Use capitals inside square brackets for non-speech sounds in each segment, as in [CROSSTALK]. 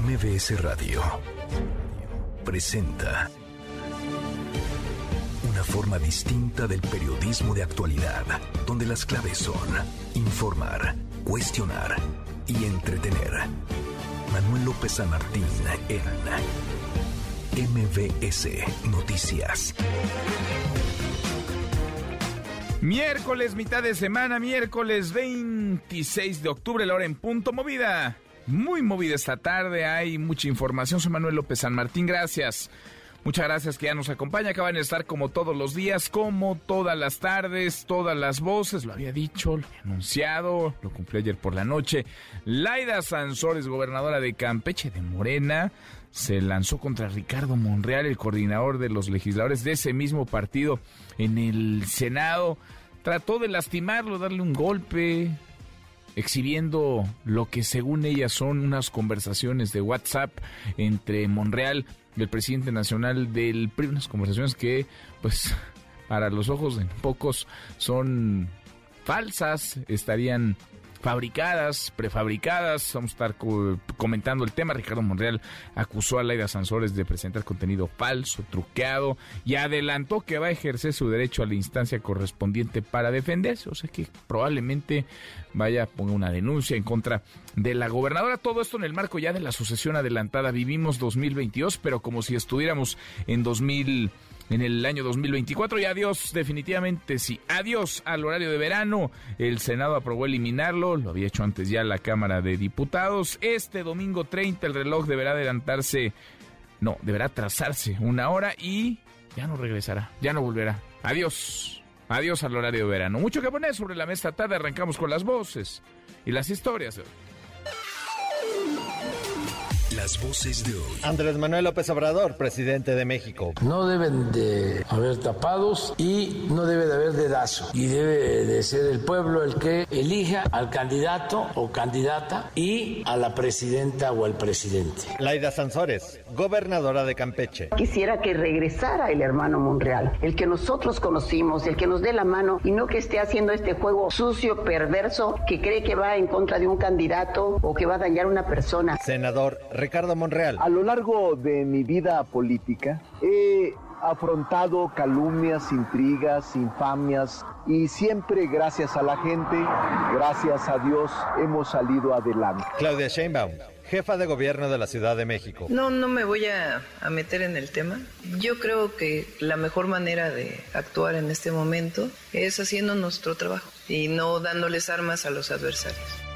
MBS Radio presenta una forma distinta del periodismo de actualidad, donde las claves son informar, cuestionar y entretener. Manuel López San Martín en MBS Noticias. Miércoles, mitad de semana, miércoles 26 de octubre, la hora en punto movida. Muy movida esta tarde, hay mucha información. Soy Manuel López San Martín, gracias. Muchas gracias que ya nos acompaña. Acaban de estar como todos los días, como todas las tardes, todas las voces. Lo había dicho, lo había anunciado, lo cumplí ayer por la noche. Laida Sansores, gobernadora de Campeche de Morena, se lanzó contra Ricardo Monreal, el coordinador de los legisladores de ese mismo partido en el Senado. Trató de lastimarlo, darle un golpe, exhibiendo lo que según ella son unas conversaciones de WhatsApp entre Monreal y el presidente nacional del PRI, unas conversaciones que pues [LAUGHS] para los ojos de pocos son falsas, estarían fabricadas, prefabricadas. Vamos a estar comentando el tema. Ricardo Monreal acusó a Laida Sansores de presentar contenido falso, truqueado y adelantó que va a ejercer su derecho a la instancia correspondiente para defenderse. O sea que probablemente vaya a poner una denuncia en contra de la gobernadora. Todo esto en el marco ya de la sucesión adelantada. Vivimos 2022, pero como si estuviéramos en 2000 en el año 2024 y adiós definitivamente sí, adiós al horario de verano. El Senado aprobó eliminarlo, lo había hecho antes ya la Cámara de Diputados. Este domingo 30 el reloj deberá adelantarse, no, deberá trazarse una hora y ya no regresará, ya no volverá. Adiós, adiós al horario de verano. Mucho que poner sobre la mesa tarde, arrancamos con las voces y las historias las voces de hoy. Andrés Manuel López Obrador, presidente de México. No deben de haber tapados y no debe de haber dedazo. Y debe de ser el pueblo el que elija al candidato o candidata y a la presidenta o al presidente. Laida Sansores, gobernadora de Campeche. Quisiera que regresara el hermano Monreal, el que nosotros conocimos, el que nos dé la mano y no que esté haciendo este juego sucio, perverso, que cree que va en contra de un candidato o que va a dañar a una persona. Senador Ricardo Monreal. A lo largo de mi vida política he afrontado calumnias, intrigas, infamias y siempre gracias a la gente, gracias a Dios, hemos salido adelante. Claudia Sheinbaum, jefa de gobierno de la Ciudad de México. No, no me voy a, a, meter en el tema. Yo creo que la mejor manera de actuar en este momento es haciendo nuestro trabajo y no dándoles armas a los adversarios.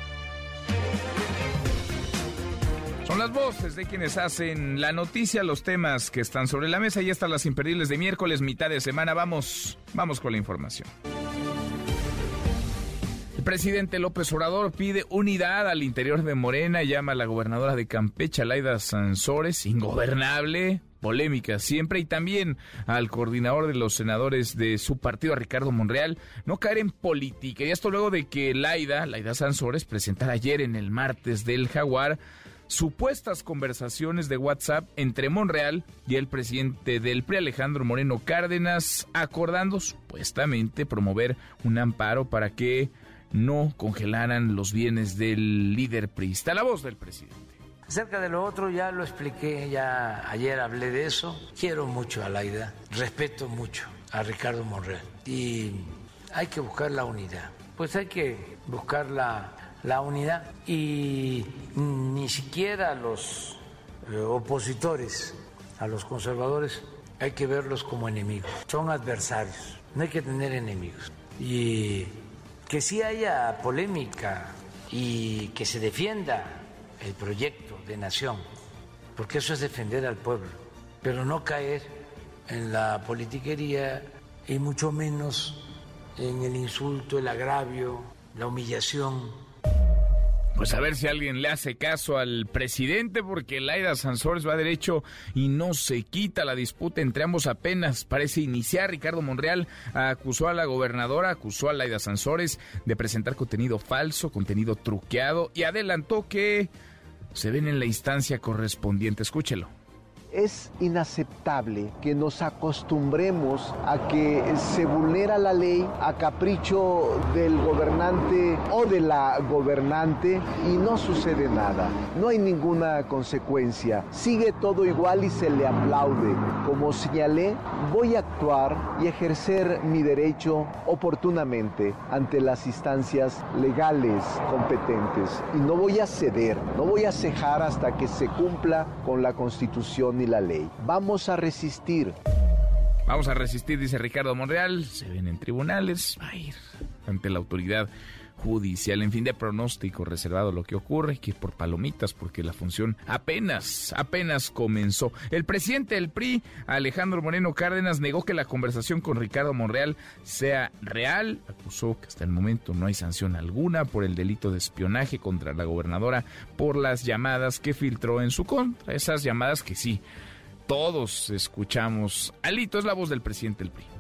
Son las voces de quienes hacen la noticia, los temas que están sobre la mesa y están las imperdibles de miércoles, mitad de semana. Vamos, vamos con la información. El presidente López Obrador pide unidad al interior de Morena, llama a la gobernadora de Campeche, Laida Sansores, ingobernable, polémica siempre, y también al coordinador de los senadores de su partido, Ricardo Monreal, no caer en política. Y esto luego de que Laida, Laida Sansores, presentara ayer en el martes del Jaguar supuestas conversaciones de WhatsApp entre Monreal y el presidente del PRI, Alejandro Moreno Cárdenas, acordando supuestamente promover un amparo para que no congelaran los bienes del líder priista. La voz del presidente. Acerca de lo otro ya lo expliqué, ya ayer hablé de eso. Quiero mucho a Laida, respeto mucho a Ricardo Monreal y hay que buscar la unidad. Pues hay que buscar la la unidad. Y ni siquiera los eh, opositores a los conservadores hay que verlos como enemigos, son adversarios, no hay que tener enemigos. Y que sí haya polémica y que se defienda el proyecto de nación, porque eso es defender al pueblo, pero no caer en la politiquería y mucho menos en el insulto, el agravio, la humillación pues a ver si alguien le hace caso al presidente, porque Laida Sansores va derecho y no se quita la disputa entre ambos apenas parece iniciar. Ricardo Monreal acusó a la gobernadora, acusó a Laida Sansores de presentar contenido falso, contenido truqueado y adelantó que se ven en la instancia correspondiente. Escúchelo Es inaceptable que nos acostumbremos a que se vulnera la ley a capricho del gobernante o de la gobernante y no sucede nada. No hay ninguna consecuencia. Sigue todo igual y se le aplaude. Como señalé, voy a actuar y ejercer mi derecho oportunamente ante las instancias legales competentes. Y no voy a ceder, no voy a cejar hasta que se cumpla con la Constitución y la ley. Vamos a resistir. Vamos a resistir, dice Ricardo Monreal. Se ven en tribunales, va a ir ante la autoridad judicial. En fin, de pronóstico reservado lo que ocurre, que por palomitas, porque la función apenas, apenas comenzó. El presidente del PRI, Alejandro Moreno Cárdenas, negó que la conversación con Ricardo Monreal sea real. Acusó que hasta el momento no hay sanción alguna por el delito de espionaje contra la gobernadora por las llamadas que filtró en su contra. Esas llamadas que sí, todos escuchamos. Alito es la voz del presidente del PRI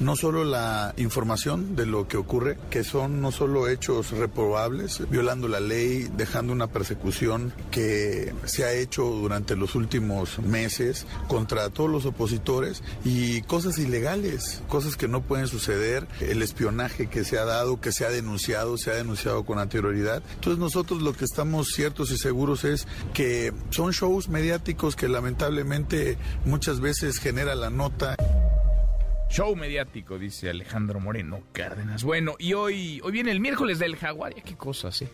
no solo la información de lo que ocurre, que son no solo hechos reprobables, violando la ley, dejando una persecución que se ha hecho durante los últimos meses contra todos los opositores y cosas ilegales, cosas que no pueden suceder, el espionaje que se ha dado, que se ha denunciado, se ha denunciado con anterioridad. Entonces nosotros lo que estamos ciertos y seguros es que son shows mediáticos que lamentablemente muchas veces genera la nota. Show mediático, dice Alejandro Moreno Cárdenas. Bueno, y hoy, hoy viene el miércoles del jaguar. qué cosas, ¿eh?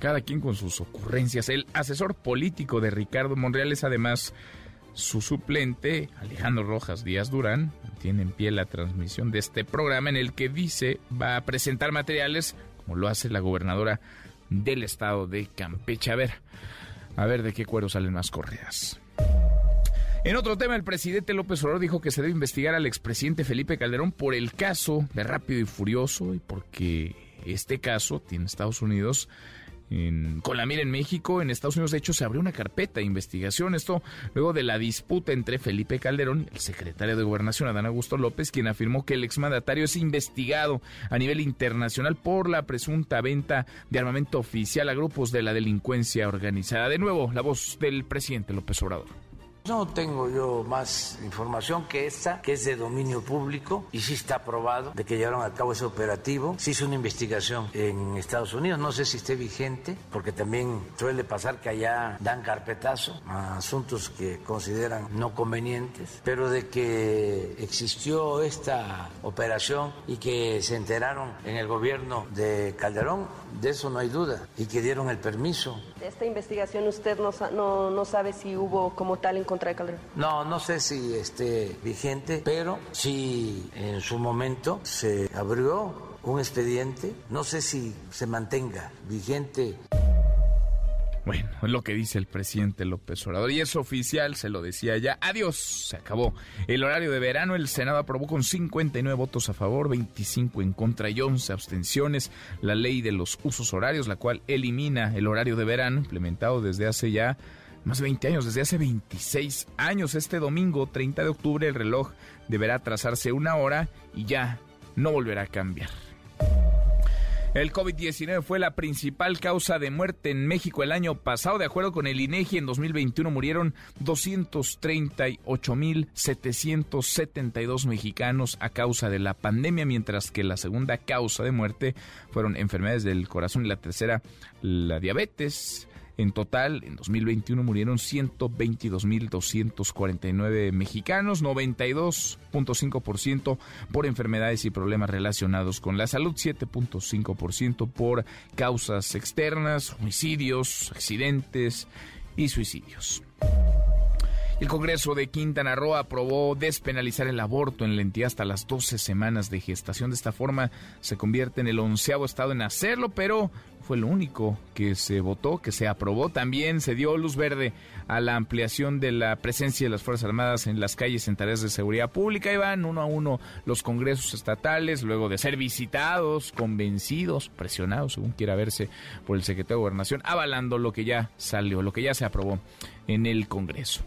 Cada quien con sus ocurrencias. El asesor político de Ricardo Monreal es además su suplente, Alejandro Rojas Díaz Durán. Tiene en pie la transmisión de este programa en el que dice va a presentar materiales, como lo hace la gobernadora del estado de Campeche. A ver, a ver de qué cuero salen más correas. En otro tema, el presidente López Obrador dijo que se debe investigar al expresidente Felipe Calderón por el caso de Rápido y Furioso y porque este caso tiene Estados Unidos con la mira en México. En Estados Unidos, de hecho, se abrió una carpeta de investigación. Esto luego de la disputa entre Felipe Calderón y el secretario de Gobernación, Adán Augusto López, quien afirmó que el exmandatario es investigado a nivel internacional por la presunta venta de armamento oficial a grupos de la delincuencia organizada. De nuevo, la voz del presidente López Obrador. No tengo yo más información que esta, que es de dominio público y sí está aprobado de que llevaron a cabo ese operativo. Se hizo una investigación en Estados Unidos, no sé si esté vigente, porque también suele pasar que allá dan carpetazo a asuntos que consideran no convenientes, pero de que existió esta operación y que se enteraron en el gobierno de Calderón, de eso no hay duda, y que dieron el permiso. Esta investigación usted no sabe si hubo como tal en contra de Calderón. No, no sé si esté vigente, pero si en su momento se abrió un expediente, no sé si se mantenga vigente. Bueno, es lo que dice el presidente López Obrador y es oficial, se lo decía ya. Adiós, se acabó. El horario de verano, el Senado aprobó con 59 votos a favor, 25 en contra y 11 abstenciones la ley de los usos horarios, la cual elimina el horario de verano implementado desde hace ya más de 20 años, desde hace 26 años. Este domingo, 30 de octubre, el reloj deberá trazarse una hora y ya no volverá a cambiar. El COVID-19 fue la principal causa de muerte en México el año pasado. De acuerdo con el INEGI, en 2021 murieron 238.772 mexicanos a causa de la pandemia, mientras que la segunda causa de muerte fueron enfermedades del corazón y la tercera la diabetes. En total, en 2021 murieron 122.249 mexicanos, 92.5% por enfermedades y problemas relacionados con la salud, 7.5% por causas externas, homicidios, accidentes y suicidios. El Congreso de Quintana Roo aprobó despenalizar el aborto en la entidad hasta las 12 semanas de gestación. De esta forma se convierte en el onceavo estado en hacerlo, pero fue lo único que se votó, que se aprobó. También se dio luz verde a la ampliación de la presencia de las Fuerzas Armadas en las calles en tareas de seguridad pública. Y van uno a uno los congresos estatales, luego de ser visitados, convencidos, presionados, según quiera verse, por el secretario de Gobernación, avalando lo que ya salió, lo que ya se aprobó en el Congreso.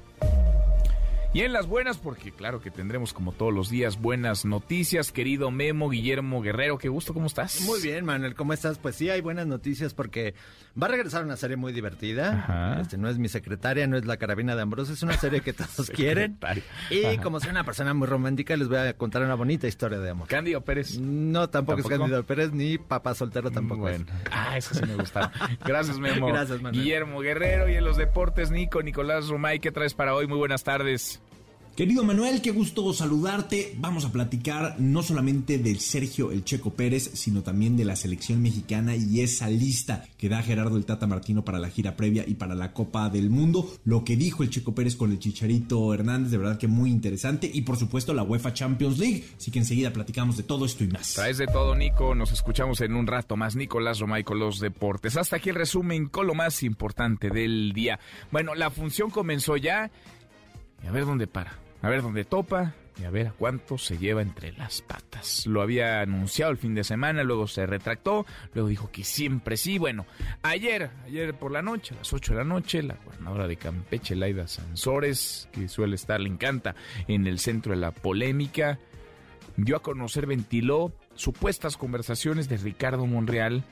Y en las buenas, porque claro que tendremos como todos los días buenas noticias, querido Memo Guillermo Guerrero, qué gusto, ¿cómo estás? Muy bien, Manuel, ¿cómo estás? Pues sí, hay buenas noticias porque va a regresar una serie muy divertida. Este no es mi secretaria, no es la carabina de Ambrosio, es una serie que todos [LAUGHS] quieren. Y como soy una persona muy romántica, les voy a contar una bonita historia de amor. ¿Cándido Pérez? No, tampoco, es Cándido Pérez, ni papá soltero tampoco. Bueno. Ah, eso sí me gusta. Gracias, Memo. [LAUGHS] Gracias, Manuel. Guillermo Guerrero y en los deportes, Nico, Nicolás Romay, ¿qué traes para hoy? Muy buenas tardes. Querido Manuel, qué gusto saludarte. Vamos a platicar no solamente del Sergio El Checo Pérez, sino también de la selección mexicana y esa lista que da Gerardo el Tata Martino para la gira previa y para la Copa del Mundo. Lo que dijo el Checo Pérez con el Chicharito Hernández, de verdad que muy interesante. Y por supuesto la UEFA Champions League. Así que enseguida platicamos de todo esto y más. Traes de todo, Nico. Nos escuchamos en un rato más. Nicolás Romay con los deportes. Hasta aquí el resumen con lo más importante del día. Bueno, la función comenzó ya. A ver dónde para a ver dónde topa y a ver a cuánto se lleva entre las patas. Lo había anunciado el fin de semana, luego se retractó, luego dijo que siempre sí. Bueno, ayer, ayer por la noche, a las 8 de la noche, la gobernadora de Campeche, Laida Sansores, que suele estar, le encanta, en el centro de la polémica, dio a conocer, ventiló supuestas conversaciones de Ricardo Monreal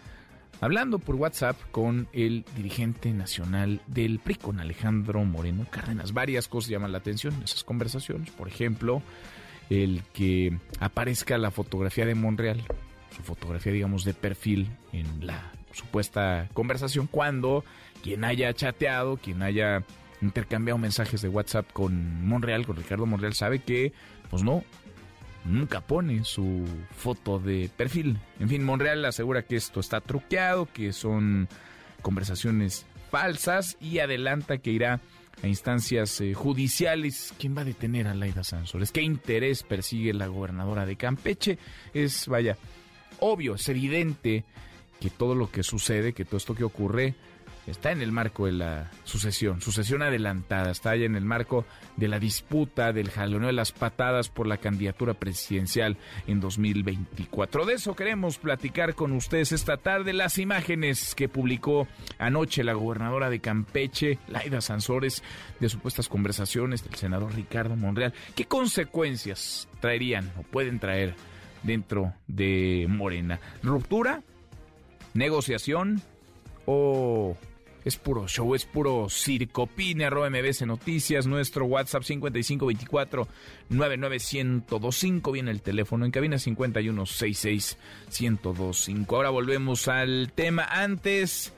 hablando por WhatsApp con el dirigente nacional del PRI, con Alejandro Moreno Cárdenas. Varias cosas llaman la atención en esas conversaciones. Por ejemplo, el que aparezca la fotografía de Monreal, su fotografía, digamos, de perfil en la supuesta conversación, cuando quien haya chateado, quien haya intercambiado mensajes de WhatsApp con Monreal, con Ricardo Monreal, sabe que, pues no, nunca pone su foto de perfil. En fin, Monreal asegura que esto está truqueado, que son conversaciones falsas y adelanta que irá a instancias eh, judiciales. ¿Quién va a detener a Laida Sansores? ¿Qué interés persigue la gobernadora de Campeche? Es, vaya, obvio, es evidente que todo lo que sucede, que todo esto que ocurre, está en el marco de la sucesión, sucesión adelantada, está allá en el marco de la disputa, del jaloneo de las patadas por la candidatura presidencial en 2024. De eso queremos platicar con ustedes esta tarde, las imágenes que publicó anoche la gobernadora de Campeche, Laida Sansores, de supuestas conversaciones del senador Ricardo Monreal. ¿Qué consecuencias traerían o pueden traer dentro de Morena? ¿Ruptura? ¿Negociación? ¿O es puro show, es puro circo. Pine, arroba MBS Noticias, nuestro WhatsApp 5524 99125. Viene el teléfono en cabina 5166 1025. Ahora volvemos al tema. Antes,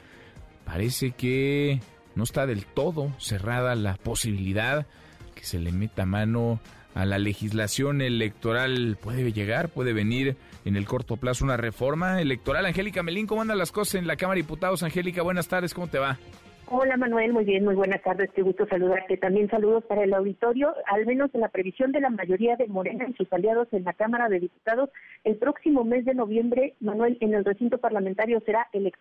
parece que no está del todo cerrada la posibilidad que se le meta mano a la legislación electoral. Puede llegar, puede venir en el corto plazo una reforma electoral. Angélica Melín, ¿cómo andan las cosas en la Cámara de Diputados? Angélica, buenas tardes, ¿cómo te va? Hola Manuel, muy bien, muy buenas tardes, qué gusto saludarte. También saludos para el auditorio, al menos en la previsión de la mayoría de Morena y sus aliados en la Cámara de Diputados, el próximo mes de noviembre, Manuel, en el recinto parlamentario será el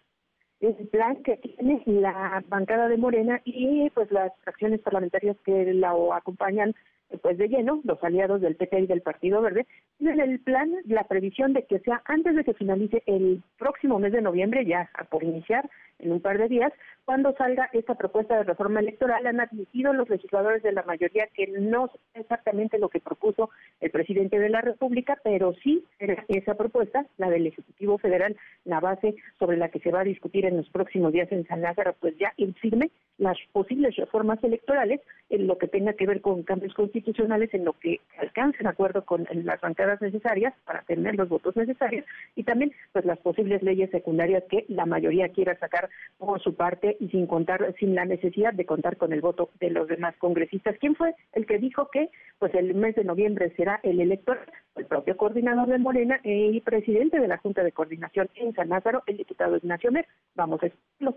el plan que tiene la bancada de Morena y pues las fracciones parlamentarias que la acompañan pues de lleno, los aliados del PT y del Partido Verde, tienen el plan, la previsión de que sea antes de que finalice el próximo mes de noviembre, ya por iniciar en un par de días, cuando salga esta propuesta de reforma electoral, han admitido los legisladores de la mayoría que no es exactamente lo que propuso el presidente de la República, pero sí esa propuesta, la del Ejecutivo Federal, la base sobre la que se va a discutir en los próximos días en San Lázaro, pues ya infirme las posibles reformas electorales en lo que tenga que ver con cambios constitucionales, en lo que alcancen acuerdo con las bancadas necesarias para tener los votos necesarios y también pues las posibles leyes secundarias que la mayoría quiera sacar por su parte y sin contar, sin la necesidad de contar con el voto de los demás congresistas. ¿Quién fue el que dijo que pues el mes de noviembre será el elector? El propio coordinador de Morena y presidente de la Junta de Coordinación en San Lázaro, el diputado Ignacio Mer. Vamos a explicarlo.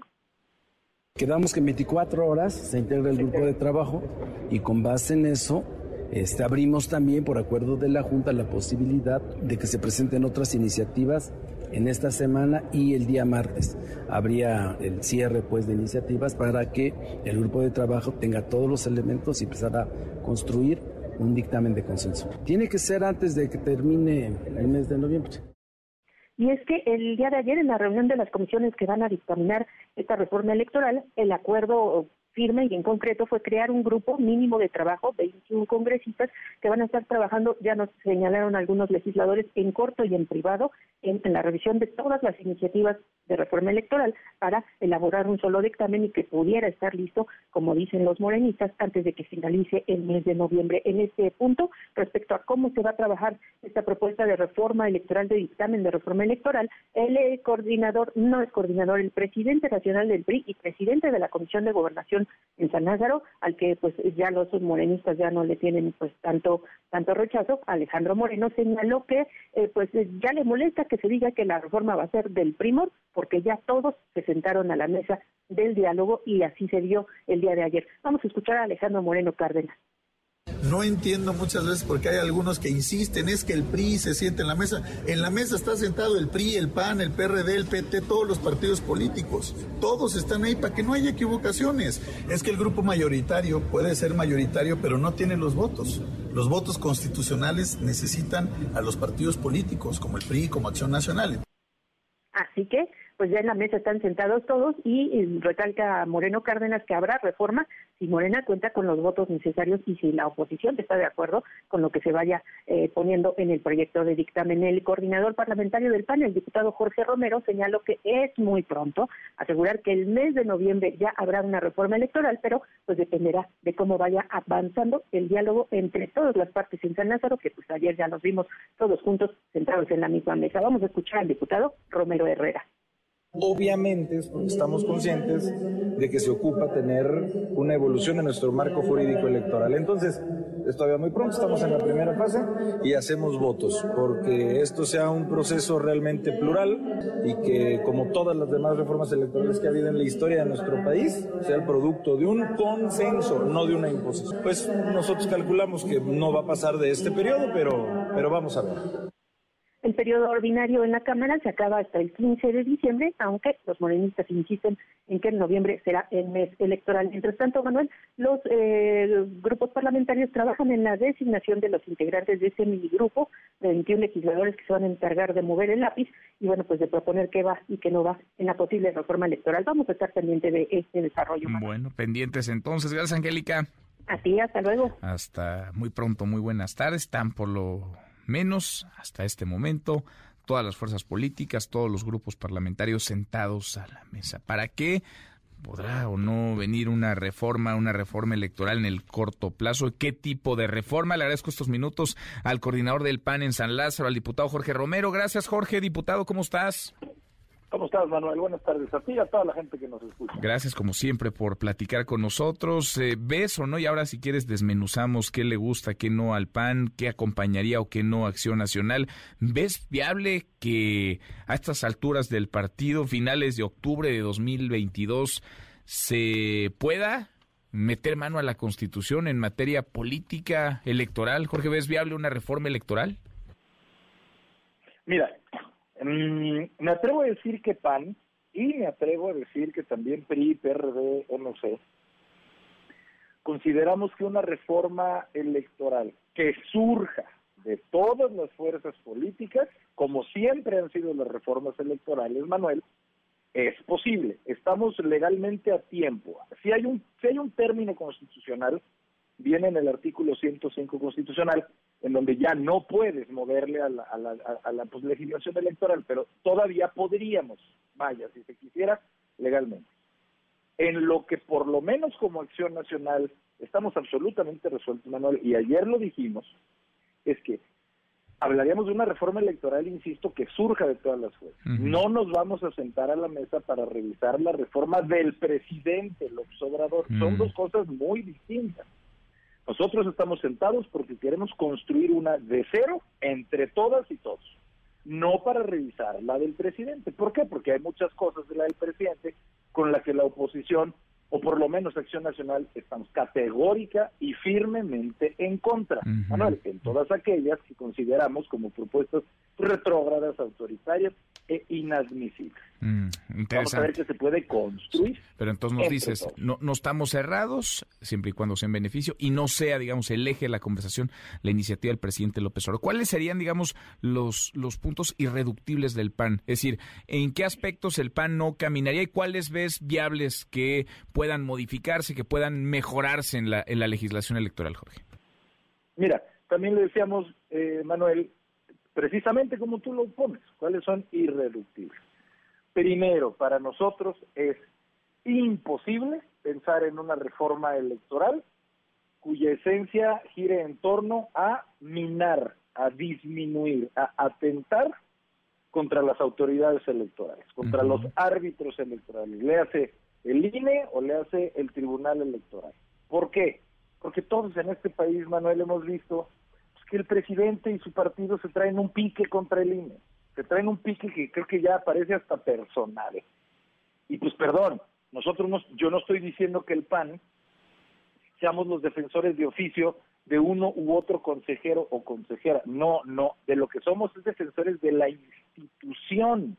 Quedamos que en 24 horas se integra el grupo de trabajo y con base en eso este, abrimos también por acuerdo de la Junta la posibilidad de que se presenten otras iniciativas en esta semana y el día martes. Habría el cierre pues, de iniciativas para que el grupo de trabajo tenga todos los elementos y empezar a construir un dictamen de consenso. Tiene que ser antes de que termine el mes de noviembre. Y es que el día de ayer, en la reunión de las comisiones que van a dictaminar esta reforma electoral, el acuerdo firme y en concreto fue crear un grupo mínimo de trabajo, 21 congresistas que van a estar trabajando, ya nos señalaron algunos legisladores, en corto y en privado, en, la revisión de todas las iniciativas de reforma electoral para elaborar un solo dictamen y que pudiera estar listo, como dicen los morenistas, antes de que finalice el mes de noviembre. En este punto, respecto a cómo se va a trabajar esta propuesta de reforma electoral, de dictamen de reforma electoral, el coordinador, no es coordinador, el presidente nacional del PRI y presidente de la Comisión de Gobernación en San Lázaro, al que pues ya los morenistas ya no le tienen pues tanto tanto rechazo, Alejandro Moreno señaló que eh, pues ya le molesta que se diga que la reforma va a ser del primor, porque ya todos se sentaron a la mesa del diálogo y así se dio el día de ayer. Vamos a escuchar a Alejandro Moreno Cárdenas. No entiendo muchas veces porque hay algunos que insisten, es que el PRI se siente en la mesa. En la mesa está sentado el PRI, el PAN, el PRD, el PT, todos los partidos políticos. Todos están ahí para que no haya equivocaciones. Es que el grupo mayoritario puede ser mayoritario, pero no tiene los votos. Los votos constitucionales necesitan a los partidos políticos, como el PRI, como Acción Nacional. Así que pues ya en la mesa están sentados todos y, recalca Moreno Cárdenas que habrá reforma si Morena cuenta con los votos necesarios y si la oposición está de acuerdo con lo que se vaya eh, poniendo en el proyecto de dictamen. El coordinador parlamentario del PAN, el diputado Jorge Romero, señaló que es muy pronto asegurar que el mes de noviembre ya habrá una reforma electoral, pero pues dependerá de cómo vaya avanzando el diálogo entre todas las partes en San Lázaro, que pues ayer ya nos vimos todos juntos sentados en la misma mesa. Vamos a escuchar al diputado Romero Herrera. Obviamente, estamos conscientes de que se ocupa tener una evolución en nuestro marco jurídico electoral. Entonces, es todavía muy pronto, estamos en la primera fase y hacemos votos, porque esto sea un proceso realmente plural y que, como todas las demás reformas electorales que ha habido en la historia de nuestro país, sea el producto de un consenso, no de una imposición. Pues nosotros calculamos que no va a pasar de este periodo, pero, pero vamos a ver. El periodo ordinario en la Cámara se acaba hasta el 15 de diciembre, aunque los morenistas insisten en que en noviembre será el mes electoral. Mientras tanto, Manuel, los eh, grupos parlamentarios trabajan en la designación de los integrantes de ese minigrupo de 21 legisladores que se van a encargar de mover el lápiz y, bueno, pues de proponer qué va y qué no va en la posible reforma electoral. Vamos a estar pendientes de este desarrollo. Bueno, pendientes entonces. Gracias, Angélica. A ti, hasta luego. Hasta muy pronto, muy buenas tardes. Están por lo menos hasta este momento todas las fuerzas políticas, todos los grupos parlamentarios sentados a la mesa. ¿Para qué? ¿Podrá o no venir una reforma, una reforma electoral en el corto plazo? ¿Qué tipo de reforma? Le agradezco estos minutos al coordinador del PAN en San Lázaro, al diputado Jorge Romero. Gracias, Jorge. Diputado, ¿cómo estás? ¿Cómo estás, Manuel? Buenas tardes a ti y a toda la gente que nos escucha. Gracias, como siempre, por platicar con nosotros. Eh, ¿Ves o no? Y ahora, si quieres, desmenuzamos qué le gusta, qué no al PAN, qué acompañaría o qué no Acción Nacional. ¿Ves viable que a estas alturas del partido, finales de octubre de 2022, se pueda meter mano a la Constitución en materia política electoral? Jorge, ¿ves viable una reforma electoral? Mira, Mm, me atrevo a decir que PAN y me atrevo a decir que también PRI, PRD, MC, consideramos que una reforma electoral que surja de todas las fuerzas políticas, como siempre han sido las reformas electorales, Manuel, es posible. Estamos legalmente a tiempo. Si hay un, si hay un término constitucional, viene en el artículo 105 constitucional, en donde ya no puedes moverle a la, a la, a la pues, legislación electoral, pero todavía podríamos, vaya, si se quisiera, legalmente. En lo que por lo menos como acción nacional estamos absolutamente resueltos, Manuel, y ayer lo dijimos, es que hablaríamos de una reforma electoral, insisto, que surja de todas las fuerzas. No nos vamos a sentar a la mesa para revisar la reforma del presidente López Obrador. Son dos cosas muy distintas. Nosotros estamos sentados porque queremos construir una de cero entre todas y todos, no para revisar la del presidente. ¿Por qué? Porque hay muchas cosas de la del presidente con las que la oposición, o por lo menos Acción Nacional, estamos categórica y firmemente en contra. en todas aquellas que consideramos como propuestas retrógradas, autoritarias e inadmisibles. Mm, Vamos a ver qué se puede construir. Pero entonces nos dices, no, no estamos cerrados, siempre y cuando sea en beneficio, y no sea, digamos, el eje de la conversación la iniciativa del presidente López Obrador. ¿Cuáles serían, digamos, los, los puntos irreductibles del PAN? Es decir, ¿en qué aspectos el PAN no caminaría y cuáles ves viables que puedan modificarse, que puedan mejorarse en la, en la legislación electoral, Jorge? Mira, también le decíamos, eh, Manuel, precisamente como tú lo pones, cuáles son irreductibles. Primero, para nosotros es imposible pensar en una reforma electoral cuya esencia gire en torno a minar, a disminuir, a atentar contra las autoridades electorales, contra los árbitros electorales, le hace el INE o le hace el Tribunal Electoral. ¿Por qué? Porque todos en este país, Manuel, hemos visto que el presidente y su partido se traen un pique contra el INE, se traen un pique que creo que ya parece hasta personal. Y pues perdón, nosotros no, yo no estoy diciendo que el PAN seamos los defensores de oficio de uno u otro consejero o consejera. No, no, de lo que somos es defensores de la institución,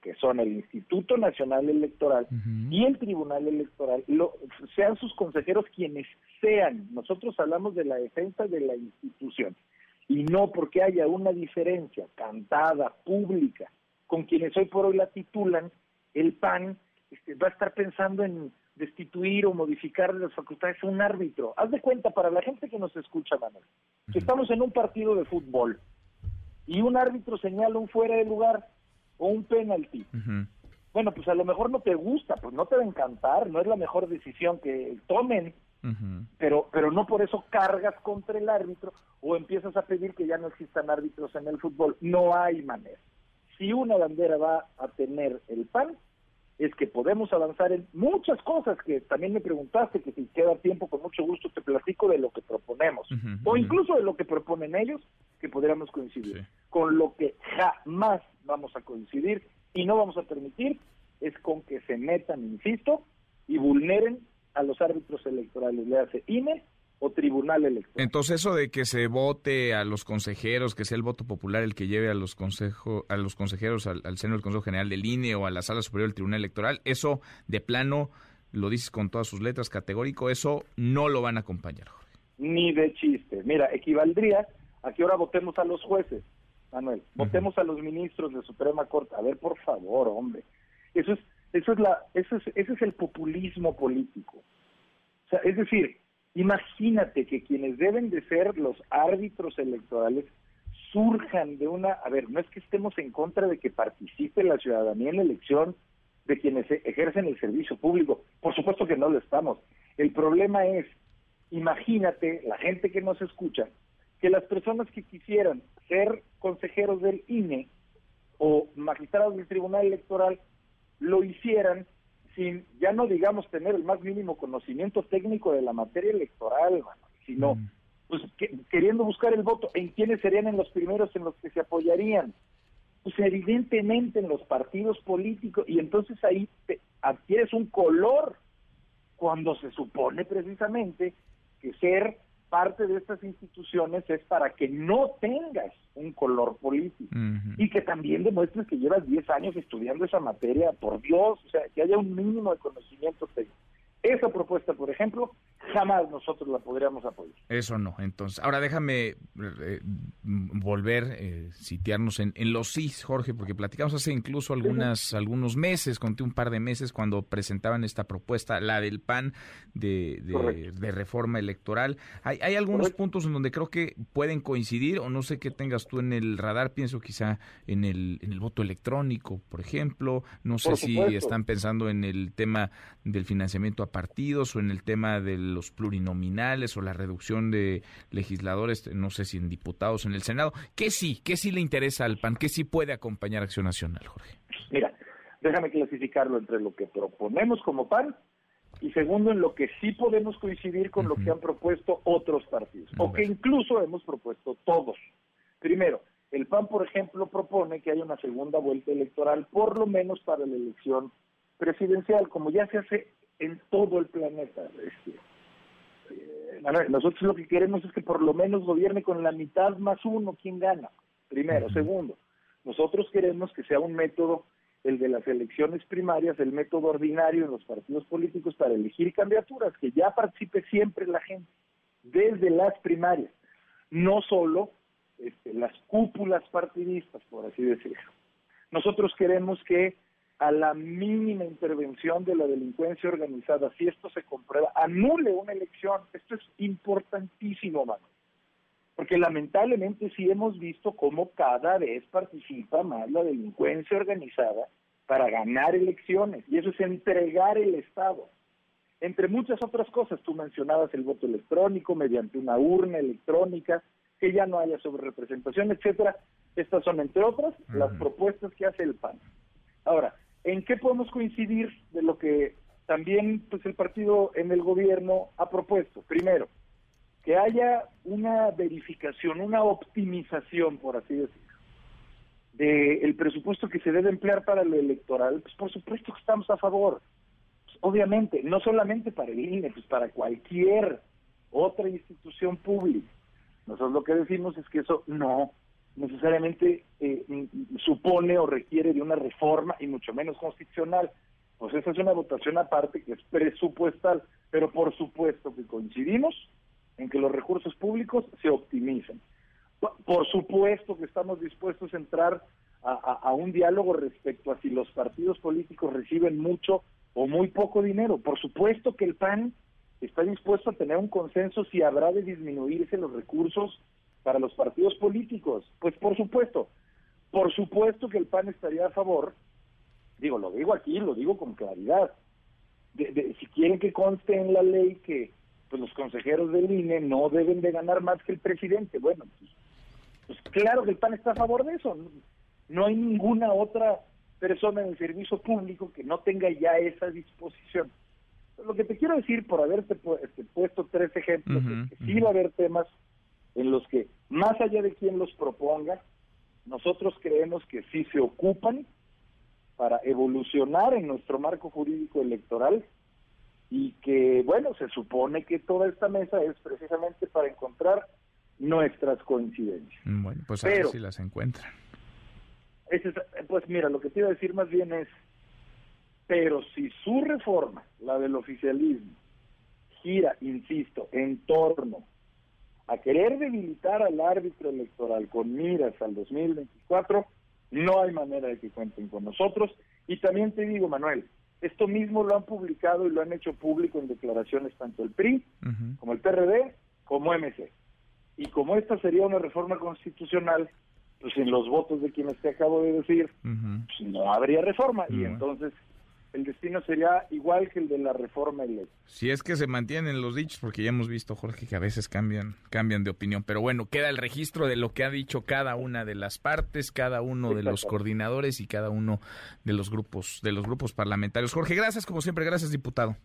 que son el Instituto Nacional Electoral y el Tribunal Electoral, sean sus consejeros quienes sean. Nosotros hablamos de la defensa de la institución y no porque haya una diferencia cantada, pública, con quienes hoy por hoy la titulan, el PAN este, va a estar pensando en destituir o modificar las facultades a un árbitro. Haz de cuenta, para la gente que nos escucha, Manuel, que estamos en un partido de fútbol y un árbitro señala un fuera de lugar o un penalti. Bueno, pues a lo mejor no te gusta, pues no te va a encantar, no es la mejor decisión que tomen, pero, pero no por eso cargas contra el árbitro o empiezas a pedir que ya no existan árbitros en el fútbol. No hay manera. Si una bandera va a tener el PAN, es que podemos avanzar en muchas cosas que también me preguntaste, que si queda tiempo, con mucho gusto te platico de lo que proponemos, o incluso de lo que proponen ellos, que podríamos coincidir. Con lo que jamás vamos a coincidir y no vamos a permitir es con que se metan, insisto, y vulneren a los árbitros electorales, le hace INE o tribunal electoral. Entonces eso de que se vote a los consejeros, que sea el voto popular el que lleve a los consejo, a los consejeros al, seno del Consejo General del INE o a la Sala Superior del Tribunal Electoral, eso de plano lo dices con todas sus letras categórico, eso no lo van a acompañar. Ni de chiste. Mira, equivaldría a que ahora votemos a los jueces, Manuel, votemos a los ministros de Suprema Corte. A ver, por favor, hombre. Eso es eso es la eso es ese es el populismo político. O sea, es decir, Imagínate que quienes deben de ser los árbitros electorales surjan de una, a ver, no es que estemos en contra de que participe la ciudadanía en la elección de quienes e-, ejercen el servicio público, por supuesto que no lo estamos. El problema es, imagínate, la gente que nos escucha, que las personas que quisieran ser consejeros del INE o magistrados del Tribunal Electoral lo hicieran sin, ya no digamos tener el más mínimo conocimiento técnico de la materia electoral, sino mm. pues queriendo buscar el voto, ¿en quiénes serían en los primeros en los que se apoyarían? Pues evidentemente en los partidos políticos, y entonces ahí te adquieres un color cuando se supone precisamente que ser parte de estas instituciones es para que no tengas un color político y que también demuestres que llevas 10 años estudiando esa materia, por Dios, o sea, que haya un mínimo de conocimiento técnico. Esa propuesta, por ejemplo, jamás nosotros la podríamos apoyar. Eso no. Entonces, ahora déjame eh, volver, eh, sitiarnos en, los sí, Jorge, porque platicamos hace incluso algunas, algunos meses, conté un par de meses cuando presentaban esta propuesta, la del PAN de, de, reforma electoral. Hay, hay algunos puntos en donde creo que pueden coincidir, o no sé qué tengas tú en el radar, pienso quizá en el, en el voto electrónico, por ejemplo. No sé si están pensando en el tema del financiamiento a partidos o en el tema de los plurinominales o la reducción de legisladores, no sé si en diputados en el Senado. ¿Qué sí? ¿Qué sí le interesa al PAN? ¿Qué sí puede acompañar Acción Nacional, Jorge? Mira, déjame clasificarlo entre lo que proponemos como PAN y segundo en lo que sí podemos coincidir con lo que han propuesto otros partidos o que incluso hemos propuesto todos. Primero, el PAN, por ejemplo, propone que haya una segunda vuelta electoral, por lo menos para la elección presidencial, como ya se hace en todo el planeta. Este, eh, nosotros lo que queremos es que por lo menos gobierne con la mitad más uno quien gana, primero. Segundo, nosotros queremos que sea un método el de las elecciones primarias, el método ordinario en los partidos políticos para elegir candidaturas, que ya participe siempre la gente, desde las primarias, no solo este, las cúpulas partidistas, por así decirlo. Nosotros queremos que a la mínima intervención de la delincuencia organizada, si esto se comprueba, anule una elección. Esto es importantísimo, mano. Porque lamentablemente sí hemos visto cómo cada vez participa más la delincuencia organizada para ganar elecciones. Y eso es entregar el Estado. Entre muchas otras cosas, tú mencionabas el voto electrónico mediante una urna electrónica, que ya no haya sobrerepresentación, etcétera. Estas son, entre otras, las propuestas que hace el PAN. Ahora, ¿En qué podemos coincidir de lo que también pues el partido en el gobierno ha propuesto? Primero, que haya una verificación, una optimización, por así decirlo, del presupuesto que se debe emplear para lo electoral, pues por supuesto que estamos a favor. Pues, obviamente, no solamente para el INE, pues para cualquier otra institución pública. Nosotros lo que decimos es que eso no necesariamente eh, supone o requiere de una reforma y mucho menos constitucional. Pues esa es una votación aparte que es presupuestal, pero por supuesto que coincidimos en que los recursos públicos se optimicen. Por supuesto que estamos dispuestos a entrar a, un diálogo respecto a si los partidos políticos reciben mucho o muy poco dinero. Por supuesto que el PAN está dispuesto a tener un consenso si habrá de disminuirse los recursos para los partidos políticos. Pues por supuesto, por supuesto que el PAN estaría a favor, digo, lo digo aquí, lo digo con claridad, de, si quieren que conste en la ley que pues los consejeros del INE no deben de ganar más que el presidente, bueno, pues, pues claro que el PAN está a favor de eso, no, hay ninguna otra persona en el servicio público que no tenga ya esa disposición. Lo que te quiero decir, por haberte este, puesto tres ejemplos, es que sí va a haber temas en los que, más allá de quien los proponga, nosotros creemos que sí se ocupan para evolucionar en nuestro marco jurídico electoral y que, bueno, se supone que toda esta mesa es precisamente para encontrar nuestras coincidencias. Bueno, pues a ver si las encuentran. pues mira, lo que te iba a decir más bien es, pero si su reforma, la del oficialismo, gira, insisto, en torno a querer debilitar al árbitro electoral con miras al 2024, no hay manera de que cuenten con nosotros. Y también te digo, Manuel, esto mismo lo han publicado y lo han hecho público en declaraciones tanto el PRI como el PRD como MC. Y como esta sería una reforma constitucional, pues en los votos de quienes te acabo de decir, pues no habría reforma. Y entonces el destino sería igual que el de la reforma eléctrica. Si es que se mantienen los dichos, porque ya hemos visto, Jorge, que a veces cambian, cambian de opinión. Pero bueno, queda el registro de lo que ha dicho cada una de las partes, cada uno de los coordinadores y cada uno de los grupos, de los grupos parlamentarios. Jorge, gracias, como siempre, gracias, diputado.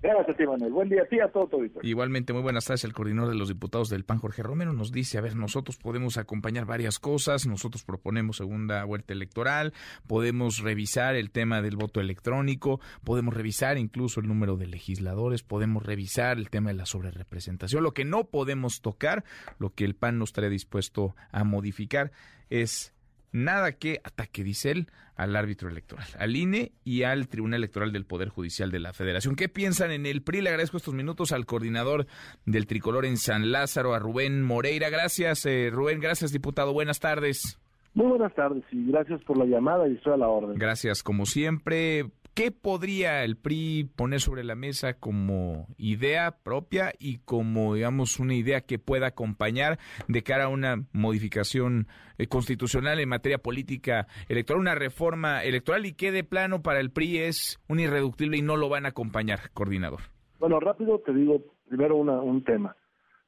Gracias ti, Manuel. Buen día a ti, a todo. Igualmente, muy buenas tardes. El coordinador de los diputados del PAN, Jorge Romero, nos dice, a ver, nosotros podemos acompañar varias cosas, nosotros proponemos segunda vuelta electoral, podemos revisar el tema del voto electrónico, podemos revisar incluso el número de legisladores, podemos revisar el tema de la sobrerepresentación. Lo que no podemos tocar, lo que el PAN no estaría dispuesto a modificar, es nada que ataque, dice él, al árbitro electoral, al INE y al Tribunal Electoral del Poder Judicial de la Federación. ¿Qué piensan en el PRI? Le agradezco estos minutos al coordinador del tricolor en San Lázaro, a Rubén Moreira. Gracias, eh, Rubén. Gracias, diputado. Buenas tardes. Muy buenas tardes y gracias por la llamada y estoy a la orden. Gracias, como siempre. ¿Qué podría el PRI poner sobre la mesa como idea propia y como, digamos, una idea que pueda acompañar de cara a una modificación eh, constitucional en materia política electoral, una reforma electoral y qué de plano para el PRI es un irreductible y no lo van a acompañar, coordinador? Bueno, rápido te digo primero un tema.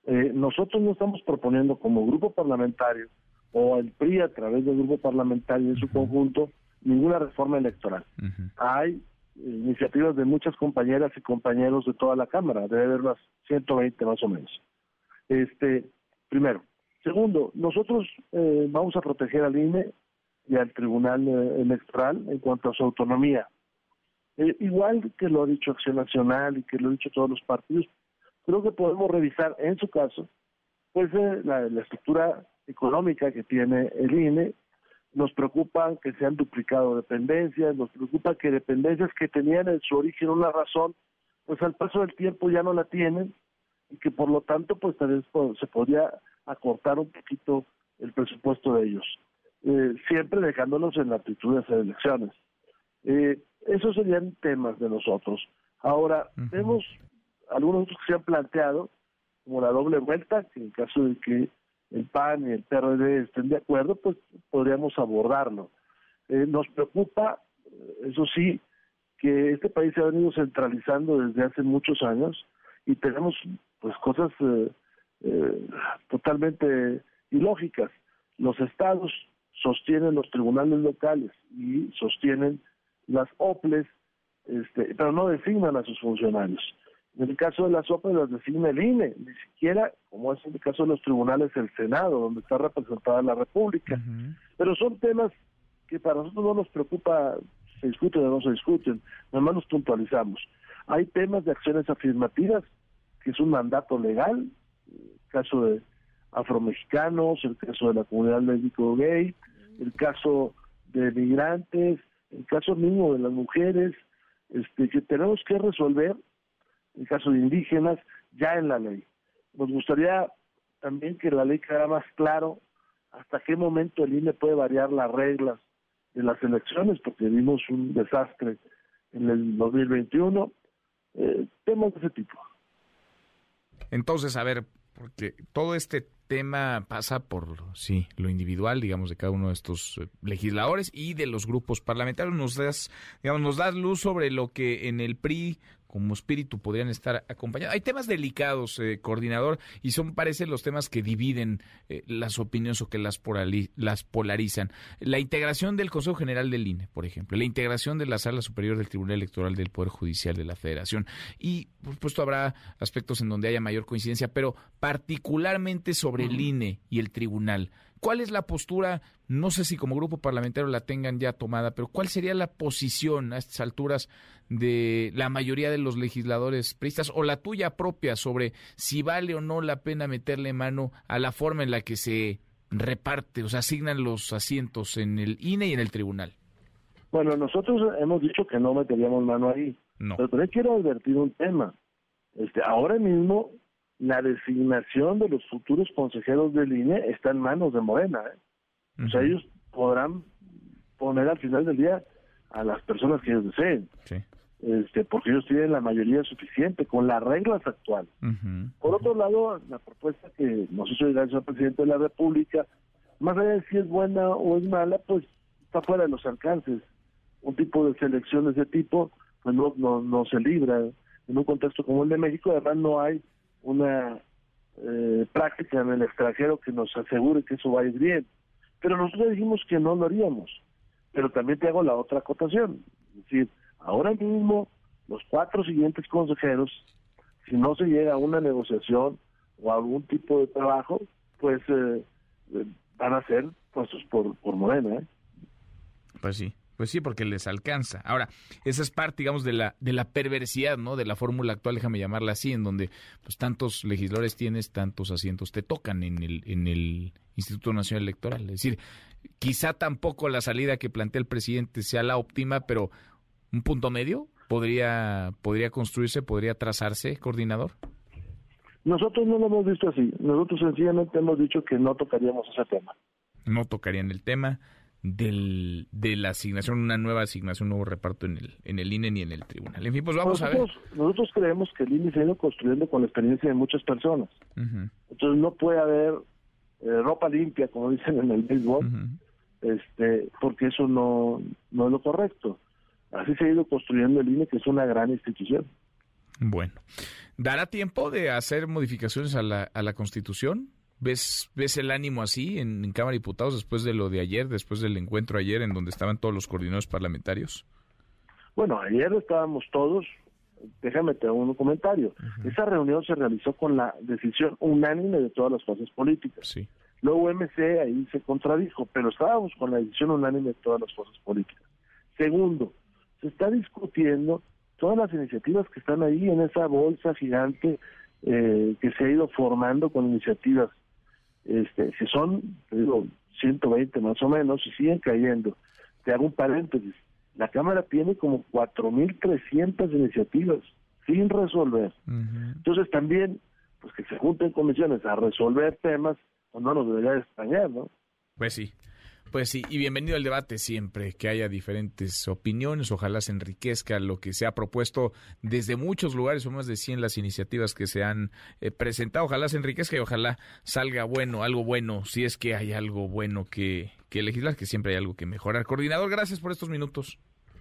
Eh, nosotros no estamos proponiendo como grupo parlamentario o el PRI a través del grupo parlamentario en su conjunto ninguna reforma electoral. Hay iniciativas de muchas compañeras y compañeros de toda la Cámara, debe haber unas 120 más o menos. Este, primero. Segundo, nosotros eh, vamos a proteger al INE y al Tribunal eh, Electoral en cuanto a su autonomía. Eh, igual que lo ha dicho Acción Nacional y que lo han dicho todos los partidos, creo que podemos revisar en su caso pues la, la estructura económica que tiene el INE nos preocupa que se han duplicado dependencias, nos preocupa que dependencias que tenían en su origen una razón, pues al paso del tiempo ya no la tienen y que por lo tanto pues tal vez pues, se podría acortar un poquito el presupuesto de ellos, eh, siempre dejándolos en la actitud de hacer elecciones. Eh, esos serían temas de nosotros. Ahora, vemos algunos que se han planteado, como la doble vuelta, que en caso de que el PAN y el PRD estén de acuerdo, pues podríamos abordarlo. Eh, nos preocupa, eso sí, que este país se ha venido centralizando desde hace muchos años y tenemos pues cosas eh, eh, totalmente ilógicas. Los estados sostienen los tribunales locales y sostienen las OPLES, este, pero no designan a sus funcionarios. En el caso de las OPLES las designa el INE, ni siquiera, como es en el caso de los tribunales, el Senado, donde está representada la República. Pero son temas que para nosotros no nos preocupa se discuten o no se discuten, nada más nos puntualizamos. Hay temas de acciones afirmativas, que es un mandato legal, el caso de afromexicanos, el caso de la comunidad médico gay, el caso de migrantes, el caso mismo de las mujeres, este, que tenemos que resolver, el caso de indígenas, ya en la ley. Nos gustaría también que la ley quedara más claro hasta qué momento el INE puede variar las reglas de las elecciones, porque vimos un desastre en el 2021, eh, temas de ese tipo. Entonces, a ver, porque todo este tema pasa por, sí, lo individual, digamos, de cada uno de estos eh, legisladores y de los grupos parlamentarios. Nos das, digamos, nos das luz sobre lo que en el PRI como espíritu podrían estar acompañados. Hay temas delicados, eh, coordinador, y son, parece, los temas que dividen eh, las opiniones o que las, las polarizan. La integración del Consejo General del INE, por ejemplo, la integración de la Sala Superior del Tribunal Electoral del Poder Judicial de la Federación. Y, por supuesto, habrá aspectos en donde haya mayor coincidencia, pero particularmente sobre el INE y el tribunal. ¿Cuál es la postura? No sé si como grupo parlamentario la tengan ya tomada, pero ¿cuál sería la posición a estas alturas de la mayoría de los legisladores pristas o la tuya propia sobre si vale o no la pena meterle mano a la forma en la que se reparte, o sea, asignan los asientos en el INE y en el tribunal? Bueno, nosotros hemos dicho que no meteríamos mano ahí. No. Pero también quiero advertir un tema. Este, ahora mismo la designación de los futuros consejeros del INE está en manos de Morena. ¿eh? O sea, ellos podrán poner al final del día a las personas que ellos deseen. Este, porque ellos tienen la mayoría suficiente con las reglas actuales. Por otro lado, la propuesta que nos hizo llegar el presidente de la República, más allá de si es buena o es mala, pues está fuera de los alcances. Un tipo de selección de ese tipo pues no, no, no se libra en un contexto como el de México, además no hay una eh, práctica en el extranjero que nos asegure que eso va a ir bien. Pero nosotros dijimos que no lo haríamos. Pero también te hago la otra acotación. Es decir, ahora mismo los cuatro siguientes consejeros, si no se llega a una negociación o a algún tipo de trabajo, pues eh, eh, van a ser puestos por, por Morena. ¿eh? Pues sí. Pues sí, porque les alcanza. Ahora, esa es parte, digamos, de la, de la perversidad, ¿no? De la fórmula actual, déjame llamarla así, en donde pues tantos legisladores tienes, tantos asientos te tocan en el, en el Instituto Nacional Electoral. Es decir, quizá tampoco la salida que plantea el presidente sea la óptima, pero un punto medio podría, podría construirse, podría trazarse, coordinador. Nosotros no lo hemos visto así. Nosotros sencillamente hemos dicho que no tocaríamos ese tema. No tocarían el tema del, de la asignación, una nueva asignación, un nuevo reparto en el, en el INE ni en el tribunal. En fin, pues vamos a ver. Nosotros creemos que el INE se ha ido construyendo con la experiencia de muchas personas. Entonces no puede haber eh, ropa limpia, como dicen en el béisbol, este, porque eso no, no es lo correcto. Así se ha ido construyendo el INE, que es una gran institución. Bueno, ¿dará tiempo de hacer modificaciones a la, a la Constitución? ¿Ves, ¿Ves el ánimo así en, Cámara de Diputados después de lo de ayer, después del encuentro ayer en donde estaban todos los coordinadores parlamentarios? Bueno, ayer estábamos todos, déjame te un comentario. Esa reunión se realizó con la decisión unánime de todas las fuerzas políticas. Sí. Luego MC ahí se contradijo, pero estábamos con la decisión unánime de todas las fuerzas políticas. Segundo, se está discutiendo todas las iniciativas que están ahí en esa bolsa gigante eh, que se ha ido formando con iniciativas este, que son, digo, 120 más o menos, y siguen cayendo. Te hago un paréntesis. La Cámara tiene como 4.300 iniciativas sin resolver. Entonces también, pues que se junten comisiones a resolver temas, pues no nos debería extrañar, ¿no? Pues sí. Pues sí, y bienvenido al debate siempre, que haya diferentes opiniones, ojalá se enriquezca lo que se ha propuesto desde muchos lugares, son más de 100 las iniciativas que se han eh, presentado, ojalá se enriquezca y ojalá salga bueno, algo bueno, si es que hay algo bueno que, que legislar, que siempre hay algo que mejorar. Coordinador, gracias por estos minutos.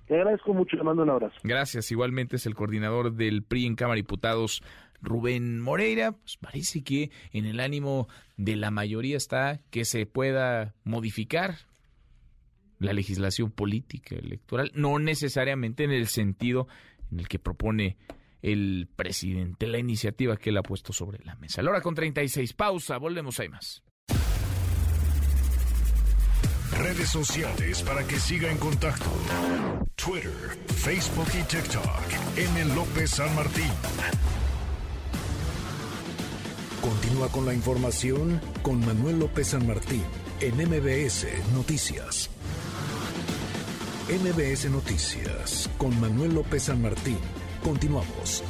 Te agradezco mucho, le mando un abrazo. Gracias, igualmente es el coordinador del PRI en Cámara de Diputados, Rubén Moreira. Pues parece que en el ánimo de la mayoría está que se pueda modificar la legislación política electoral, no necesariamente en el sentido en el que propone el presidente, la iniciativa que él ha puesto sobre la mesa. La hora con 36, pausa, volvemos, hay más. Redes sociales para que siga en contacto: Twitter, Facebook y TikTok. M. López San Martín. Continúa con la información con Manuel López San Martín en MBS Noticias. MBS Noticias con Manuel López San Martín. Continuamos.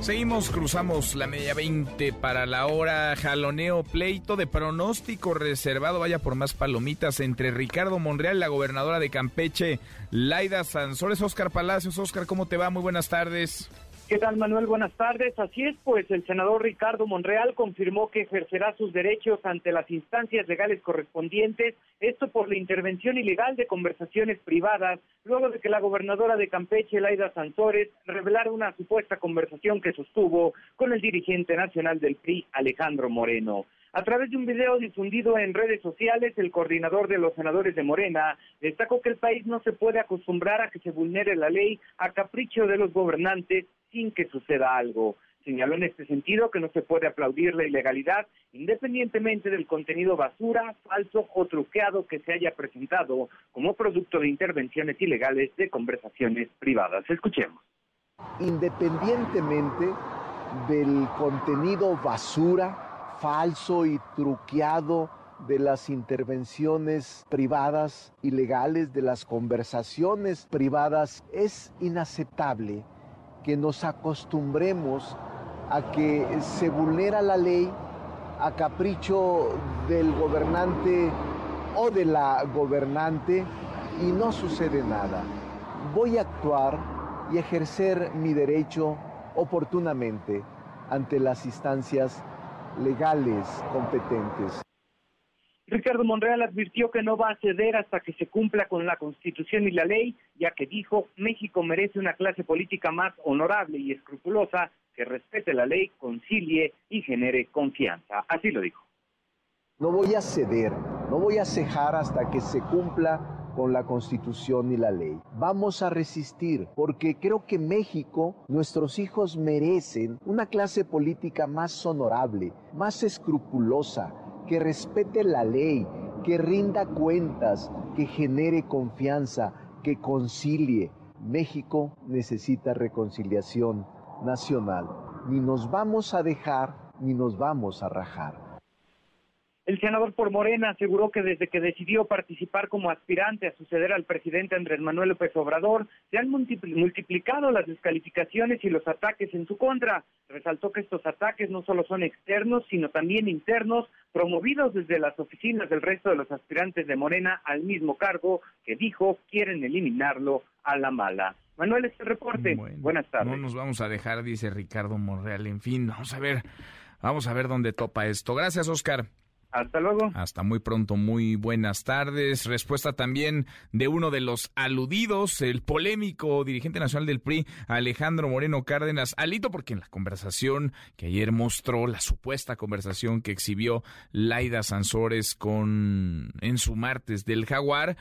Seguimos, cruzamos la media 20 para la hora. Jaloneo pleito de pronóstico reservado. Vaya por más palomitas entre Ricardo Monreal, la gobernadora de Campeche, Laida Sansores, Oscar Palacios. Oscar, ¿cómo te va? Muy buenas tardes. ¿Qué tal, Manuel? Buenas tardes. Así es, pues el senador Ricardo Monreal confirmó que ejercerá sus derechos ante las instancias legales correspondientes, esto por la intervención ilegal de conversaciones privadas, luego de que la gobernadora de Campeche, Laida Santores, revelara una supuesta conversación que sostuvo con el dirigente nacional del PRI, Alejandro Moreno. A través de un video difundido en redes sociales, el coordinador de los senadores de Morena destacó que el país no se puede acostumbrar a que se vulnere la ley a capricho de los gobernantes sin que suceda algo. Señaló en este sentido que no se puede aplaudir la ilegalidad independientemente del contenido basura, falso o truqueado que se haya presentado como producto de intervenciones ilegales de conversaciones privadas. Escuchemos. Independientemente del contenido basura, falso y truqueado de las intervenciones privadas ilegales, de las conversaciones privadas, es inaceptable que nos acostumbremos a que se vulnera la ley a capricho del gobernante o de la gobernante y no sucede nada. Voy a actuar y ejercer mi derecho oportunamente ante las instancias legales competentes. Ricardo Monreal advirtió que no va a ceder hasta que se cumpla con la Constitución y la ley, ya que dijo México merece una clase política más honorable y escrupulosa que respete la ley, concilie y genere confianza. Así lo dijo. No voy a ceder, no voy a cejar hasta que se cumpla con la constitución y la ley. Vamos a resistir porque creo que México, nuestros hijos merecen una clase política más honorable, más escrupulosa, que respete la ley, que rinda cuentas, que genere confianza, que concilie. México necesita reconciliación nacional. Ni nos vamos a dejar, ni nos vamos a rajar. El senador por Morena aseguró que desde que decidió participar como aspirante a suceder al presidente Andrés Manuel López Obrador, se han multiplicado las descalificaciones y los ataques en su contra. Resaltó que estos ataques no solo son externos, sino también internos, promovidos desde las oficinas del resto de los aspirantes de Morena al mismo cargo, que dijo quieren eliminarlo a la mala. Manuel, este reporte. Buenas tardes. No nos vamos a dejar, dice Ricardo Monreal. En fin, vamos a ver, vamos a ver dónde topa esto. Gracias, Oscar. Hasta luego. Hasta muy pronto, muy buenas tardes. Respuesta también de uno de los aludidos, el polémico dirigente nacional del PRI, Alejandro Moreno Cárdenas. Alito, porque en la conversación que ayer mostró, la supuesta conversación que exhibió Laida Sansores con en su martes del Jaguar,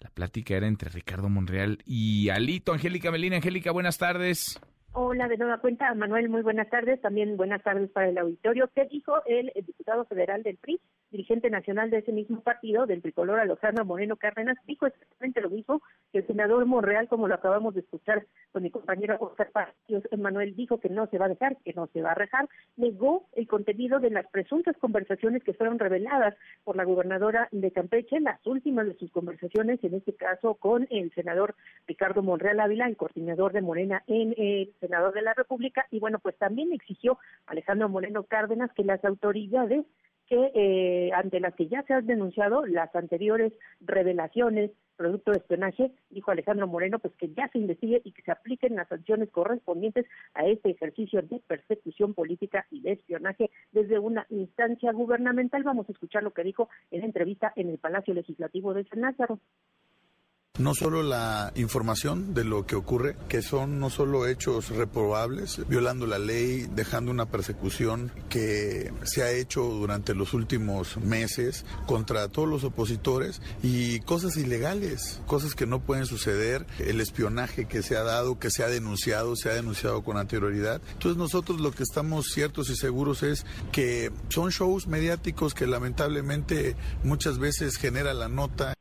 la plática era entre Ricardo Monreal y Alito. Angélica Melina, Angélica, buenas tardes. Hola, de nueva cuenta, Manuel, muy buenas tardes. También buenas tardes para el auditorio. ¿Qué dijo el, diputado federal del PRI, dirigente nacional de ese mismo partido, del tricolor Alejandro Moreno Cárdenas, dijo exactamente lo mismo que el senador Monreal, como lo acabamos de escuchar con mi compañero Oscar Palacios. Manuel dijo que no se va a dejar, que no se va a rejar, negó el contenido de las presuntas conversaciones que fueron reveladas por la gobernadora de Campeche, las últimas de sus conversaciones, en este caso con el senador Ricardo Monreal Ávila, el coordinador de Morena en el Senado de la República, y bueno, pues también exigió Alejandro Moreno Cárdenas que las autoridades que eh, ante las que ya se han denunciado las anteriores revelaciones producto de espionaje, dijo Alejandro Moreno, pues que ya se investigue y que se apliquen las sanciones correspondientes a este ejercicio de persecución política y de espionaje desde una instancia gubernamental. Vamos a escuchar lo que dijo en entrevista en el Palacio Legislativo de San Lázaro no solo la información de lo que ocurre, que son no solo hechos reprobables, violando la ley, dejando una persecución que se ha hecho durante los últimos meses contra todos los opositores y cosas ilegales, cosas que no pueden suceder, el espionaje que se ha dado, que se ha denunciado, se ha denunciado con anterioridad. Entonces nosotros lo que estamos ciertos y seguros es que son shows mediáticos que lamentablemente muchas veces genera la nota.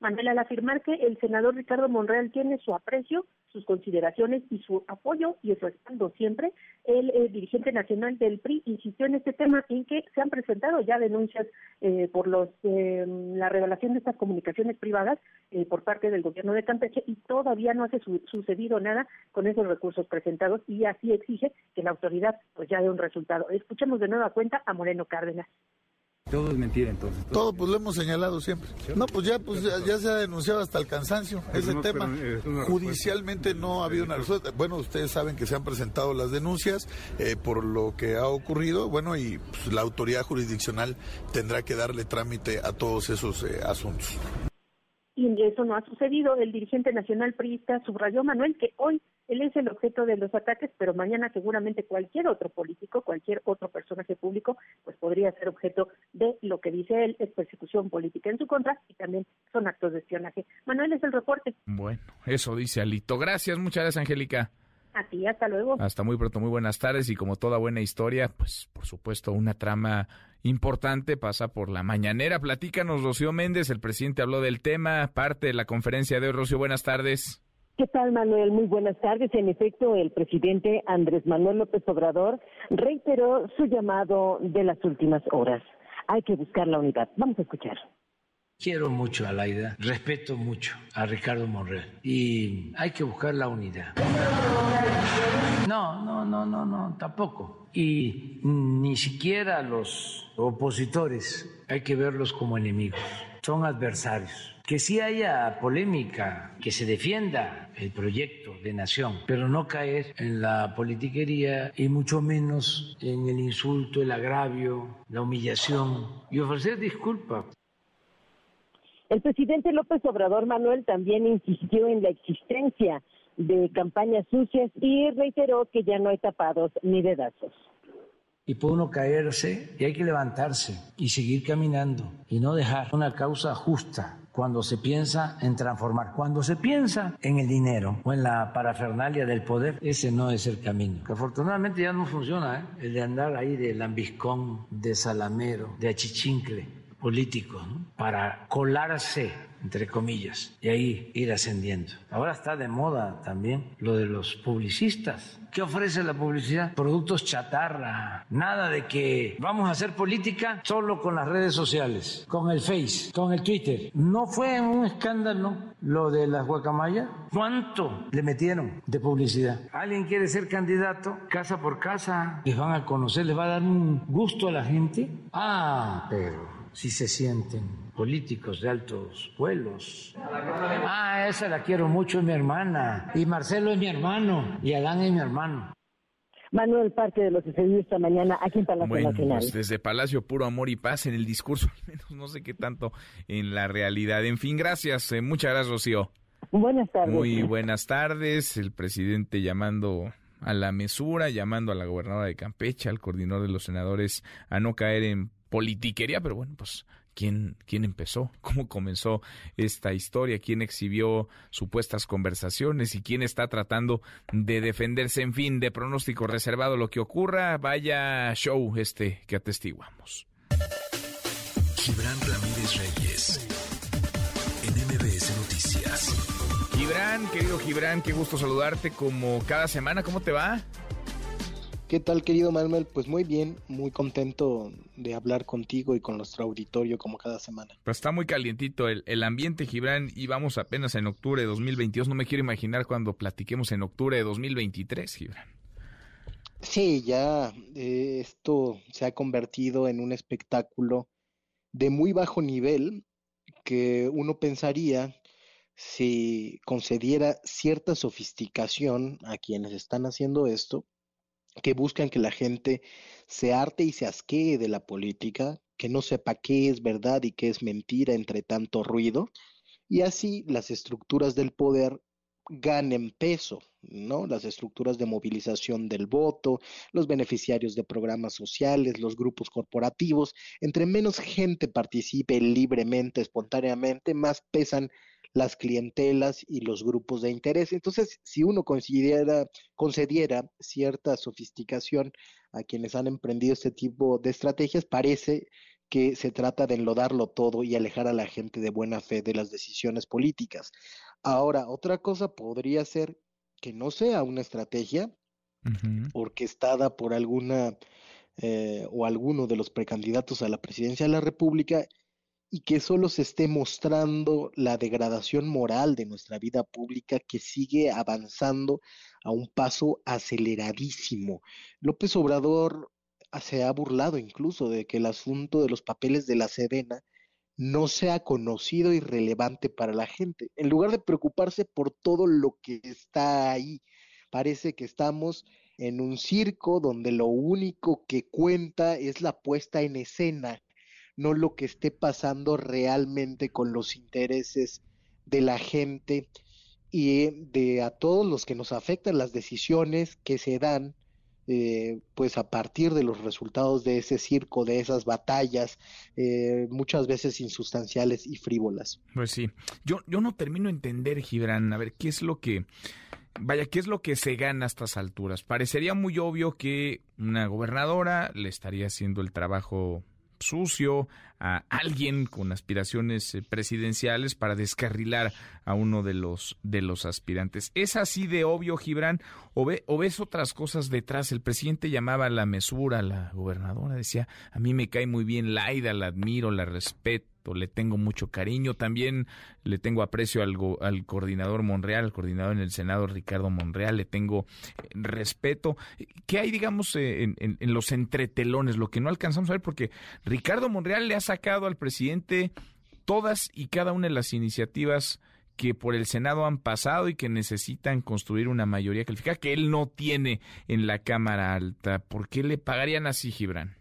Manuel, al afirmar que el senador Ricardo Monreal tiene su aprecio, sus consideraciones y su apoyo y su respaldo siempre, el, eh, dirigente nacional del PRI insistió en este tema en que se han presentado ya denuncias eh, por los eh, la revelación de estas comunicaciones privadas por parte del gobierno de Campeche y todavía no ha sucedido nada con esos recursos presentados y así exige que la autoridad pues ya dé un resultado. Escuchemos de nueva cuenta a Moreno Cárdenas. Todo es mentira entonces. Todo, pues lo hemos señalado siempre. No, pues ya, pues ya, se ha denunciado hasta el cansancio ese tema. Judicialmente no ha habido una respuesta. Bueno, ustedes saben que se han presentado las denuncias eh, por lo que ha ocurrido, bueno, y pues, la autoridad jurisdiccional tendrá que darle trámite a todos esos eh, asuntos y eso no ha sucedido. El dirigente nacional priista subrayó, Manuel, que hoy él es el objeto de los ataques, pero mañana seguramente cualquier otro político, cualquier otro personaje público, pues podría ser objeto de lo que dice él, es persecución política en su contra y también son actos de espionaje. Manuel es el reporte. Bueno, eso dice Alito. Gracias, muchas gracias, Angélica. A ti, hasta luego. Hasta muy pronto, muy buenas tardes y como toda buena historia, pues por supuesto una trama importante pasa por la mañanera. Platícanos, Rocío Méndez, el presidente habló del tema, parte de la conferencia de hoy. Rocío, buenas tardes. ¿Qué tal, Manuel? Muy buenas tardes. En efecto, el presidente Andrés Manuel López Obrador reiteró su llamado de las últimas horas. Hay que buscar la unidad. Vamos a escuchar. Quiero mucho a Laida, respeto mucho a Ricardo Monreal y hay que buscar la unidad. No, no, no, no, no, tampoco. Y ni siquiera los opositores hay que verlos como enemigos, son adversarios. Que sí haya polémica, que se defienda el proyecto de nación, pero no caer en la politiquería y mucho menos en el insulto, el agravio, la humillación y ofrecer disculpas. El presidente López Obrador Manuel también insistió en la existencia de campañas sucias y reiteró que ya no hay tapados ni dedazos. Y puede uno caerse y hay que levantarse y seguir caminando y no dejar una causa justa cuando se piensa en transformar, cuando se piensa en el dinero o en la parafernalia del poder, ese no es el camino. Que afortunadamente ya no funciona, ¿eh? el de andar ahí de lambiscón, de salamero, de achichincle político para colarse, entre comillas, y ahí ir ascendiendo. Ahora está de moda también lo de los publicistas. ¿Qué ofrece la publicidad? Productos chatarra. Nada de que vamos a hacer política solo con las redes sociales, con el Face, con el Twitter. ¿No fue un escándalo lo de las guacamayas? ¿Cuánto le metieron de publicidad? ¿Alguien quiere ser candidato? Casa por casa. Les van a conocer, les va a dar un gusto a la gente. Ah, pero si se sienten políticos de altos vuelos. Ah, esa la quiero mucho, es mi hermana. Y Marcelo es mi hermano. Y Adán es mi hermano. Manuel, parte de lo que se vio esta mañana aquí en Palacio bueno, Nacional. Pues desde Palacio Puro Amor y Paz en el discurso, [LAUGHS] al menos no sé qué tanto en la realidad. En fin, gracias, eh, muchas gracias, Rocío. Buenas tardes. Muy buenas tardes. El presidente llamando a la mesura, llamando a la gobernadora de Campeche, al coordinador de los senadores, a no caer en politiquería, pero bueno, pues ¿quién, quién empezó, [LAUGHS] cómo comenzó esta historia, quién exhibió supuestas conversaciones y quién está tratando de defenderse, en fin, de pronóstico reservado lo que ocurra, vaya show este que atestiguamos. Gibran Ramírez Reyes, en MBS Noticias. Gibran, querido Gibran, qué gusto saludarte como cada semana. ¿Cómo te va? ¿Qué tal, querido Manuel? Pues muy bien, muy contento de hablar contigo y con nuestro auditorio como cada semana. Pues está muy calientito el, el, ambiente, Gibran, y vamos apenas en octubre de 2022. No me quiero imaginar cuando platiquemos en octubre de 2023, Gibran. Sí, ya eh, esto se ha convertido en un espectáculo de muy bajo nivel que uno pensaría si concediera cierta sofisticación a quienes están haciendo esto, que buscan que la gente se arte y se asquee de la política, que no sepa qué es verdad y qué es mentira entre tanto ruido, y así las estructuras del poder ganen peso, ¿no? Las estructuras de movilización del voto, los beneficiarios de programas sociales, los grupos corporativos, entre menos gente participe libremente, espontáneamente, más pesan las clientelas y los grupos de interés. Entonces, si uno considera, concediera cierta sofisticación a quienes han emprendido este tipo de estrategias, parece que se trata de enlodarlo todo y alejar a la gente de buena fe de las decisiones políticas. Ahora, otra cosa podría ser que no sea una estrategia orquestada por alguna eh, o alguno de los precandidatos a la presidencia de la República y que solo se esté mostrando la degradación moral de nuestra vida pública que sigue avanzando a un paso aceleradísimo. López Obrador se ha burlado incluso de que el asunto de los papeles de la Sedena no sea conocido y relevante para la gente. En lugar de preocuparse por todo lo que está ahí, parece que estamos en un circo donde lo único que cuenta es la puesta en escena no lo que esté pasando realmente con los intereses de la gente y de a todos los que nos afectan las decisiones que se dan eh, pues a partir de los resultados de ese circo, de esas batallas, eh, muchas veces insustanciales y frívolas. Pues sí, yo, yo no termino de entender, Gibran, a ver, ¿qué es lo que... Vaya, ¿qué es lo que se gana a estas alturas? Parecería muy obvio que una gobernadora le estaría haciendo el trabajo sucio a alguien con aspiraciones eh, presidenciales para descarrilar a uno de los de los aspirantes. ¿Es así de obvio, Gibran? ¿O, ve, ¿O ves otras cosas detrás? El presidente llamaba a la mesura la gobernadora, decía, a mí me cae muy bien Laida, la admiro, la respeto le tengo mucho cariño, también le tengo aprecio al, al coordinador Monreal, al coordinador en el Senado Ricardo Monreal, le tengo eh, respeto. ¿Qué hay, digamos, eh, en, en, los entretelones? Lo que no alcanzamos a ver, porque Ricardo Monreal le ha sacado al presidente todas y cada una de las iniciativas que por el Senado han pasado y que necesitan construir una mayoría calificada que él no tiene en la Cámara Alta. ¿Por qué le pagarían así, Gibran?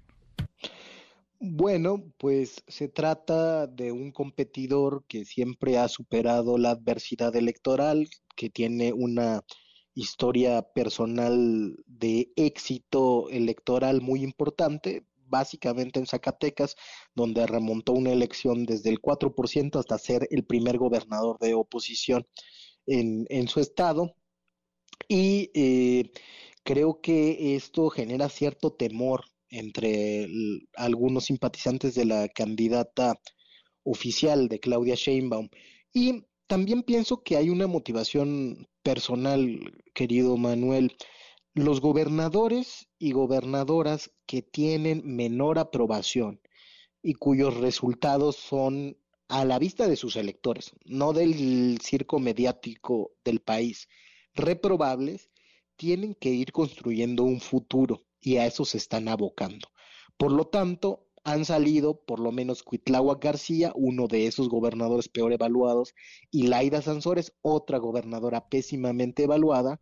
Bueno, pues se trata de un competidor que siempre ha superado la adversidad electoral, que tiene una historia personal de éxito electoral muy importante, básicamente en Zacatecas, donde remontó una elección desde el 4% hasta ser el primer gobernador de oposición en, en su estado. Y eh, creo que esto genera cierto temor entre algunos simpatizantes de la candidata oficial de Claudia Sheinbaum. Y también pienso que hay una motivación personal, querido Manuel. Los gobernadores y gobernadoras que tienen menor aprobación y cuyos resultados son a la vista de sus electores, no del circo mediático del país, reprobables, tienen que ir construyendo un futuro y a eso se están abocando. Por lo tanto, han salido por lo menos Cuitláhuac García, uno de esos gobernadores peor evaluados, y Laida Sansores, otra gobernadora pésimamente evaluada,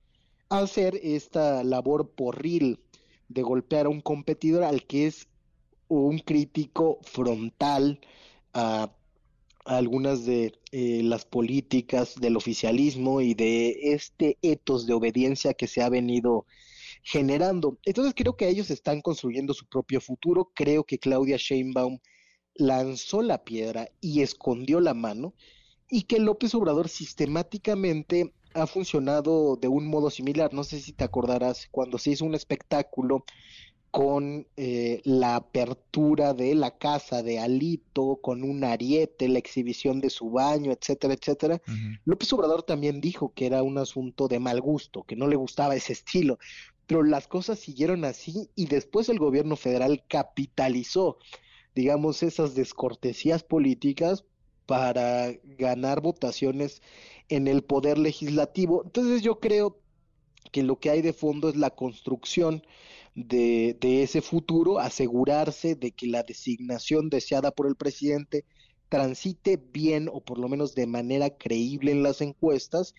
hacer esta labor porril de golpear a un competidor al que es un crítico frontal a, algunas de eh, las políticas del oficialismo y de este etos de obediencia que se ha venido generando. Entonces creo que ellos están construyendo su propio futuro. Creo que Claudia Sheinbaum lanzó la piedra y escondió la mano y que López Obrador sistemáticamente ha funcionado de un modo similar. No sé si te acordarás cuando se hizo un espectáculo con eh, la apertura de la casa de Alito, con un ariete, la exhibición de su baño, etcétera, etcétera. López Obrador también dijo que era un asunto de mal gusto, que no le gustaba ese estilo, pero las cosas siguieron así y después el gobierno federal capitalizó, digamos, esas descortesías políticas para ganar votaciones en el poder legislativo. Entonces yo creo que lo que hay de fondo es la construcción de, ese futuro, asegurarse de que la designación deseada por el presidente transite bien o por lo menos de manera creíble en las encuestas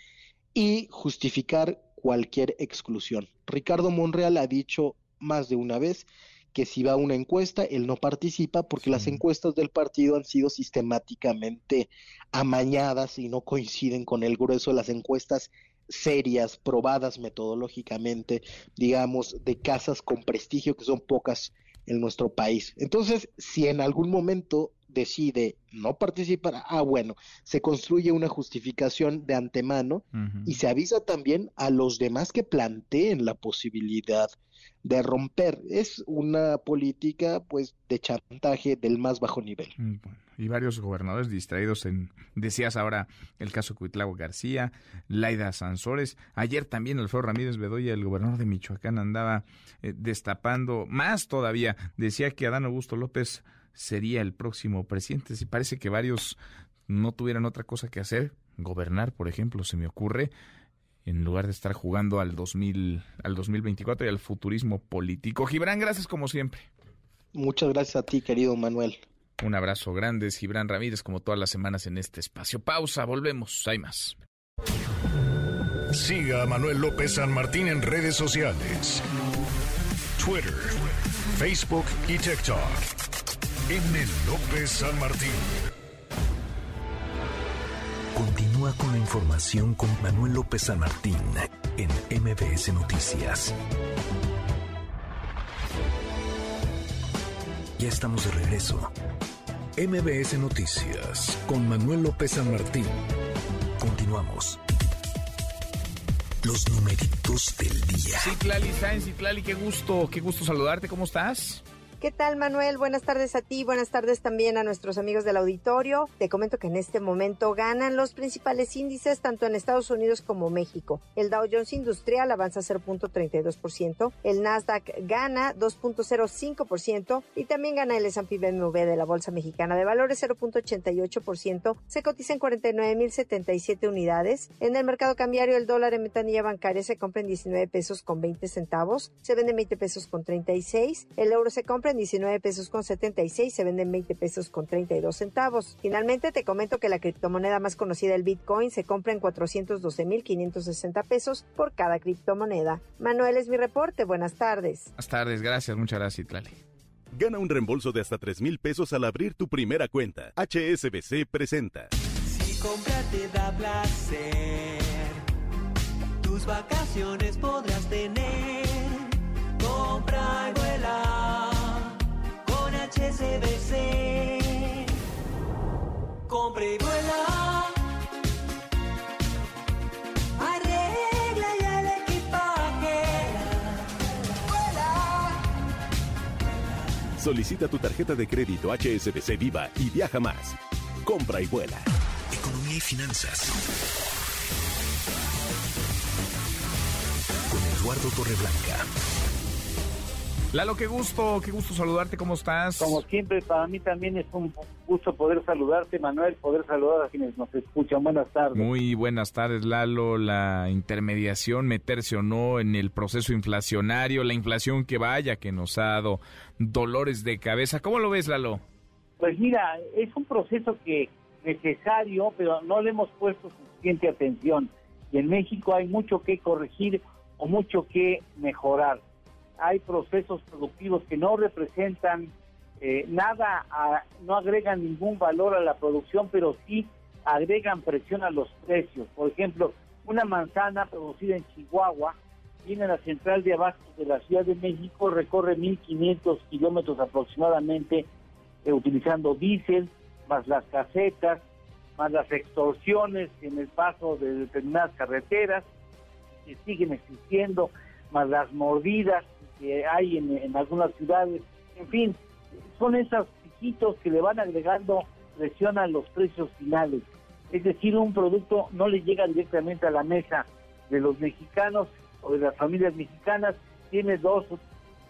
y justificar cualquier exclusión. Ricardo Monreal ha dicho más de una vez que si va a una encuesta, él no participa porque las encuestas del partido han sido sistemáticamente amañadas y no coinciden con el grueso de las encuestas serias, probadas metodológicamente, digamos, de casas con prestigio, que son pocas en nuestro país. Entonces, si en algún momento decide no participar, ah, bueno, se construye una justificación de antemano y se avisa también a los demás que planteen la posibilidad de romper. Es una política, pues, de chantaje del más bajo nivel. Mm, y varios gobernadores distraídos en, decías ahora, el caso Cuitlago García, Laida Sansores. Ayer también Alfredo Ramírez Bedoya, el gobernador de Michoacán, andaba eh, destapando más todavía. Decía que Adán Augusto López sería el próximo presidente. Si parece que varios no tuvieran otra cosa que hacer, gobernar, por ejemplo, se me ocurre, en lugar de estar jugando al 2000, al 2024 y al futurismo político. Gibran, gracias como siempre. Muchas gracias a ti, querido Manuel. Un abrazo grande, Gibran Ramírez, como todas las semanas en este espacio. Pausa, volvemos, hay más. Siga a Manuel López San Martín en redes sociales. Twitter, Facebook y TikTok. M. López San Martín. Continúa con la información con Manuel López San Martín en MBS Noticias. Ya estamos de regreso. MBS Noticias con Manuel López San Martín. Continuamos. Los numeritos del día. Citlali Sáenz, Citlali, qué gusto, qué gusto saludarte. ¿Cómo estás? ¿Qué tal, Manuel? Buenas tardes a ti, buenas tardes también a nuestros amigos del auditorio. Te comento que en este momento ganan los principales índices tanto en Estados Unidos como México. El Dow Jones Industrial avanza 0.32%, el Nasdaq gana 2.05% y también gana el S&P BMW de la Bolsa Mexicana de Valores 0.88%. Se cotiza en 49.077 unidades. En el mercado cambiario el dólar en metanilla bancaria se compra en 19 pesos con 20 centavos, se vende en 20 pesos con 36, el euro se compra en 19 pesos con 76, se venden 20 pesos con 32 centavos. Finalmente te comento que la criptomoneda más conocida, el Bitcoin, se compra en 412.560 pesos por cada criptomoneda. Manuel es mi reporte, buenas tardes. Buenas tardes, gracias, muchas gracias, Itlali. Gana un reembolso de hasta 3 mil pesos al abrir tu primera cuenta. HSBC presenta. Si compra te da placer, tus vacaciones podrás tener. Compra y vuela HSBC. Compre y vuela. Arregla ya el equipaje. Vuela. Solicita tu tarjeta de crédito HSBC Viva y viaja más. Compra y vuela. Economía y finanzas. Con Eduardo Torreblanca. Lalo, qué gusto, qué gusto saludarte, ¿cómo estás? Como siempre, para mí también es un gusto poder saludarte, Manuel, poder saludar a quienes nos escuchan. Buenas tardes. Muy buenas tardes, Lalo. La intermediación, meterse o no en el proceso inflacionario, la inflación que vaya, que nos ha dado dolores de cabeza. ¿Cómo lo ves, Lalo? Pues mira, es un proceso que necesario, pero no le hemos puesto suficiente atención. Y en México hay mucho que corregir o mucho que mejorar hay procesos productivos que no representan eh, nada, no agregan ningún valor a la producción, pero sí agregan presión a los precios. Por ejemplo, una manzana producida en Chihuahua viene a la central de abastos de la Ciudad de México, recorre 1.500 kilómetros aproximadamente eh, utilizando diésel, más las casetas, más las extorsiones en el paso de determinadas carreteras que siguen existiendo, más las mordidas que hay en, en algunas ciudades. En fin, son esos piquitos que le van agregando presión a los precios finales. Es decir, un producto no le llega directamente a la mesa de los mexicanos o de las familias mexicanas, tiene dos,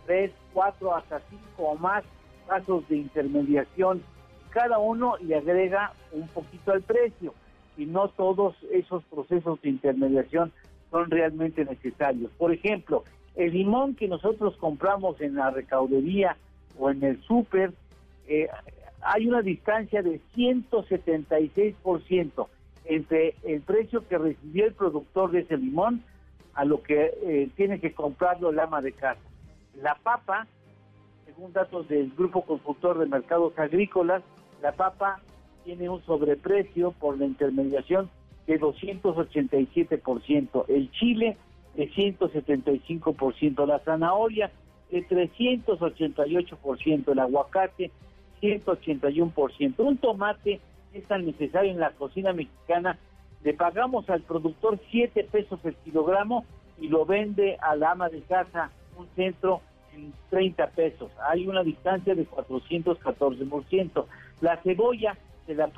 tres, cuatro, hasta cinco o más pasos de intermediación. Cada uno le agrega un poquito al precio y no todos esos procesos de intermediación son realmente necesarios. Por ejemplo, el limón que nosotros compramos en la recaudería o en el súper, eh, hay una distancia de 176% entre el precio que recibió el productor de ese limón a lo que eh, tiene que comprarlo el ama de casa. La papa, según datos del Grupo Consultor de Mercados Agrícolas, la papa tiene un sobreprecio por la intermediación de 287%, el chile de 175%, la zanahoria de 388%, el aguacate 181%. Un tomate es tan necesario en la cocina mexicana, le pagamos al productor 7 pesos el kilogramo y lo vende a la ama de casa un centro en 30 pesos. Hay una distancia de 414%. La cebolla se la,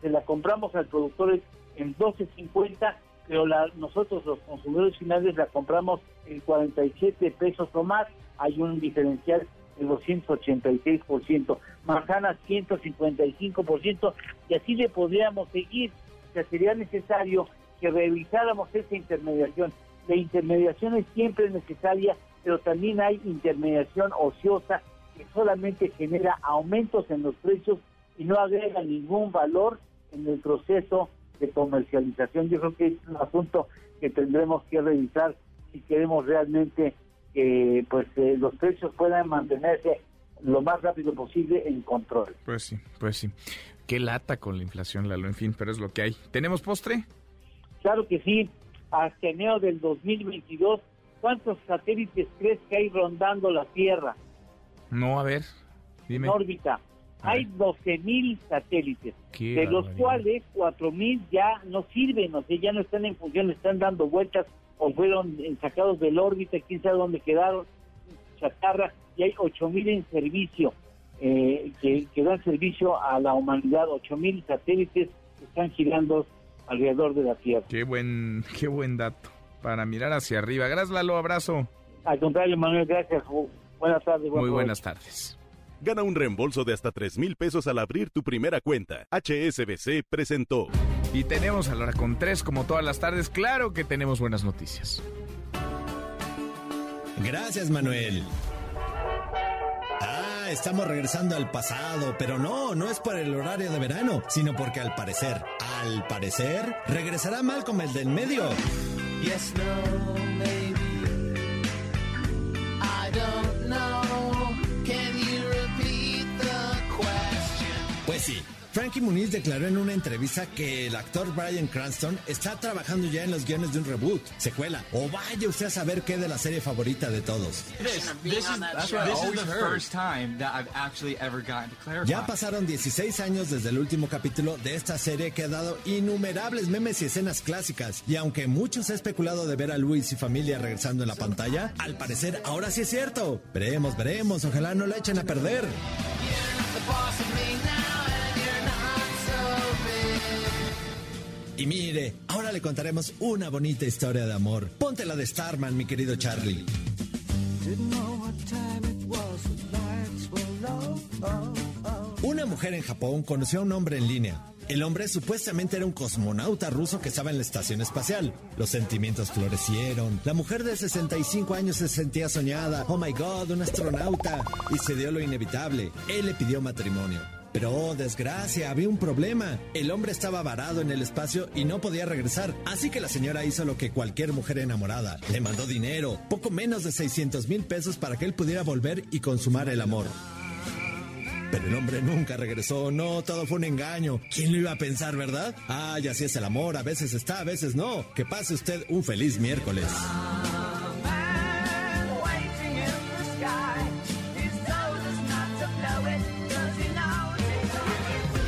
se la compramos al productor en 12.50, pero la, nosotros los consumidores finales la compramos en 47 pesos o más. Hay un diferencial de 286%, manzanas 155%, y así le podríamos seguir. O sea, sería necesario que revisáramos esa intermediación. La intermediación es siempre necesaria, pero también hay intermediación ociosa que solamente genera aumentos en los precios y no agrega ningún valor en el proceso de comercialización. Yo creo que es un asunto que tendremos que revisar si queremos realmente que pues eh, los precios puedan mantenerse lo más rápido posible en control. Pues sí, pues sí. Qué lata con la inflación, Lalo, en fin, pero es lo que hay. ¿Tenemos postre? Claro que sí. Hasta enero del 2022, ¿cuántos satélites crees que hay rondando la Tierra? No, a ver, dime. En órbita. Hay 12.000 satélites, de los cuales 4.000 ya no sirven, o sea, ya no están en función, están dando vueltas o fueron sacados del órbita, quién sabe dónde quedaron, chatarra, y hay 8.000 en servicio, eh, que, que, dan servicio a la humanidad, 8.000 satélites que están girando alrededor de la Tierra. Qué buen, [LAUGHS] qué buen dato, para mirar hacia arriba. Gracias, Lalo, abrazo. Al contrario, Manuel, gracias. Buenas tardes. Muy buenas tardes. Gana un reembolso de hasta 3 mil pesos al abrir tu primera cuenta. HSBC presentó. Y tenemos a la hora con tres, como todas las tardes. Claro que tenemos buenas noticias. Gracias, Manuel. Ah, estamos regresando al pasado, pero no, no es por el horario de verano, sino porque al parecer, al parecer, regresará Malcolm el del medio. Yes, no, Frankie Muniz declaró en una entrevista que el actor Brian Cranston está trabajando ya en los guiones de un reboot, secuela, o vaya usted a saber qué de la serie favorita de todos. Ya pasaron 16 años desde el último capítulo de esta serie que ha dado innumerables memes y escenas clásicas, y aunque muchos ha especulado de ver a Luis y familia regresando en la pantalla, al parecer ahora sí es cierto. Veremos, veremos, ojalá no la echen a perder. Y mire, ahora le contaremos una bonita historia de amor. Ponte la de Starman, mi querido Charlie. Una mujer en Japón conoció a un hombre en línea. El hombre supuestamente era un cosmonauta ruso que estaba en la estación espacial. Los sentimientos florecieron. La mujer de 65 años se sentía soñada. Oh my god, un astronauta. Y se dio lo inevitable. Él le pidió matrimonio. Pero, oh, desgracia, había un problema. El hombre estaba varado en el espacio y no podía regresar. Así que la señora hizo lo que cualquier mujer enamorada. Le mandó dinero, poco menos de 600 mil pesos para que él pudiera volver y consumar el amor. Pero el hombre nunca regresó, no, todo fue un engaño. ¿Quién lo iba a pensar, verdad? Ah, y así es el amor, a veces está, a veces no. Que pase usted un feliz miércoles.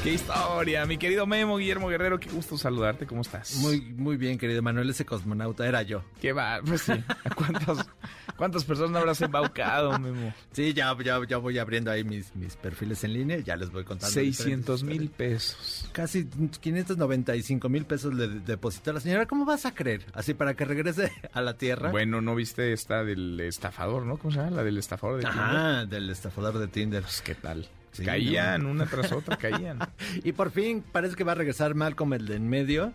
Qué historia, mi querido Memo Guillermo Guerrero, qué gusto saludarte, ¿cómo estás? Muy, muy bien, querido Manuel, ese cosmonauta era yo. Qué va, pues sí. [LAUGHS] ¿Cuántas, cuántas personas habrás embaucado, Memo? Sí, ya, ya, ya voy abriendo ahí mis, mis perfiles en línea, ya les voy contando. 600 mil pesos. Casi 595 mil pesos le depositó a la señora. ¿Cómo vas a creer? Así para que regrese a la tierra. Bueno, ¿no viste esta del estafador, no? ¿Cómo se llama? La del estafador de Tinder. Ah, del estafador de Tinder. Pues, ¿qué tal? Sí, caían no. una tras otra, caían. [LAUGHS] y por fin parece que va a regresar Malcolm el de en medio.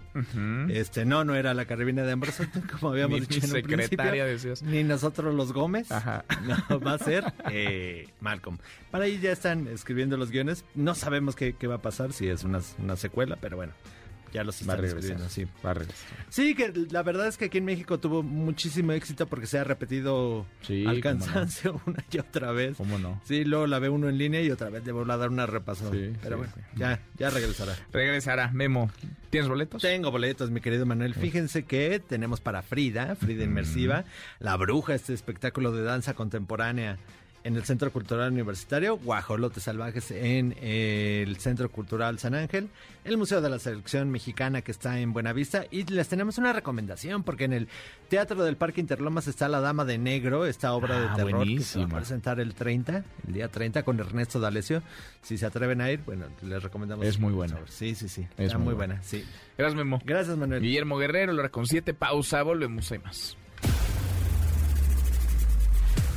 Este, no, no era la carabina de Ambrosio, [LAUGHS] como habíamos Ni dicho en un secretaria, principio. Ni nosotros los Gómez. Ajá. [LAUGHS] No, va a ser eh, Malcolm. Para ahí ya están escribiendo los guiones. No sabemos qué, qué va a pasar, si es una, una secuela, pero bueno. Ya los Va a están regresar, escribiendo, sí. va a regresar. Sí, que la verdad es que aquí en México tuvo muchísimo éxito porque se ha repetido Sí, al no. cansancio [LAUGHS] una y otra vez. ¿Cómo no? Sí, luego la ve uno en línea y otra vez le vuelvo a dar una repasada. Sí, Pero sí, bueno, sí. ya, ya regresará. Regresará, Memo. ¿Tienes boletos? Tengo boletos, mi querido Manuel. Fíjense que tenemos para Frida, Frida Inmersiva, La Bruja, este espectáculo de danza contemporánea en el Centro Cultural Universitario, Guajolotes Salvajes en el Centro Cultural San Ángel, el Museo de la Selección Mexicana que está en Buenavista y les tenemos una recomendación porque en el Teatro del Parque Interlomas está La Dama de Negro, esta obra Ah, de terror que se va a presentar el 30, el día 30 con Ernesto D'Alessio. Si se atreven a ir, bueno, les recomendamos. Es muy buena. Sí, sí, sí. Es está muy buena. buena, sí. Gracias, Memo. Gracias, Manuel. Guillermo Guerrero, la hora con siete, pausa, volvemos, hay más.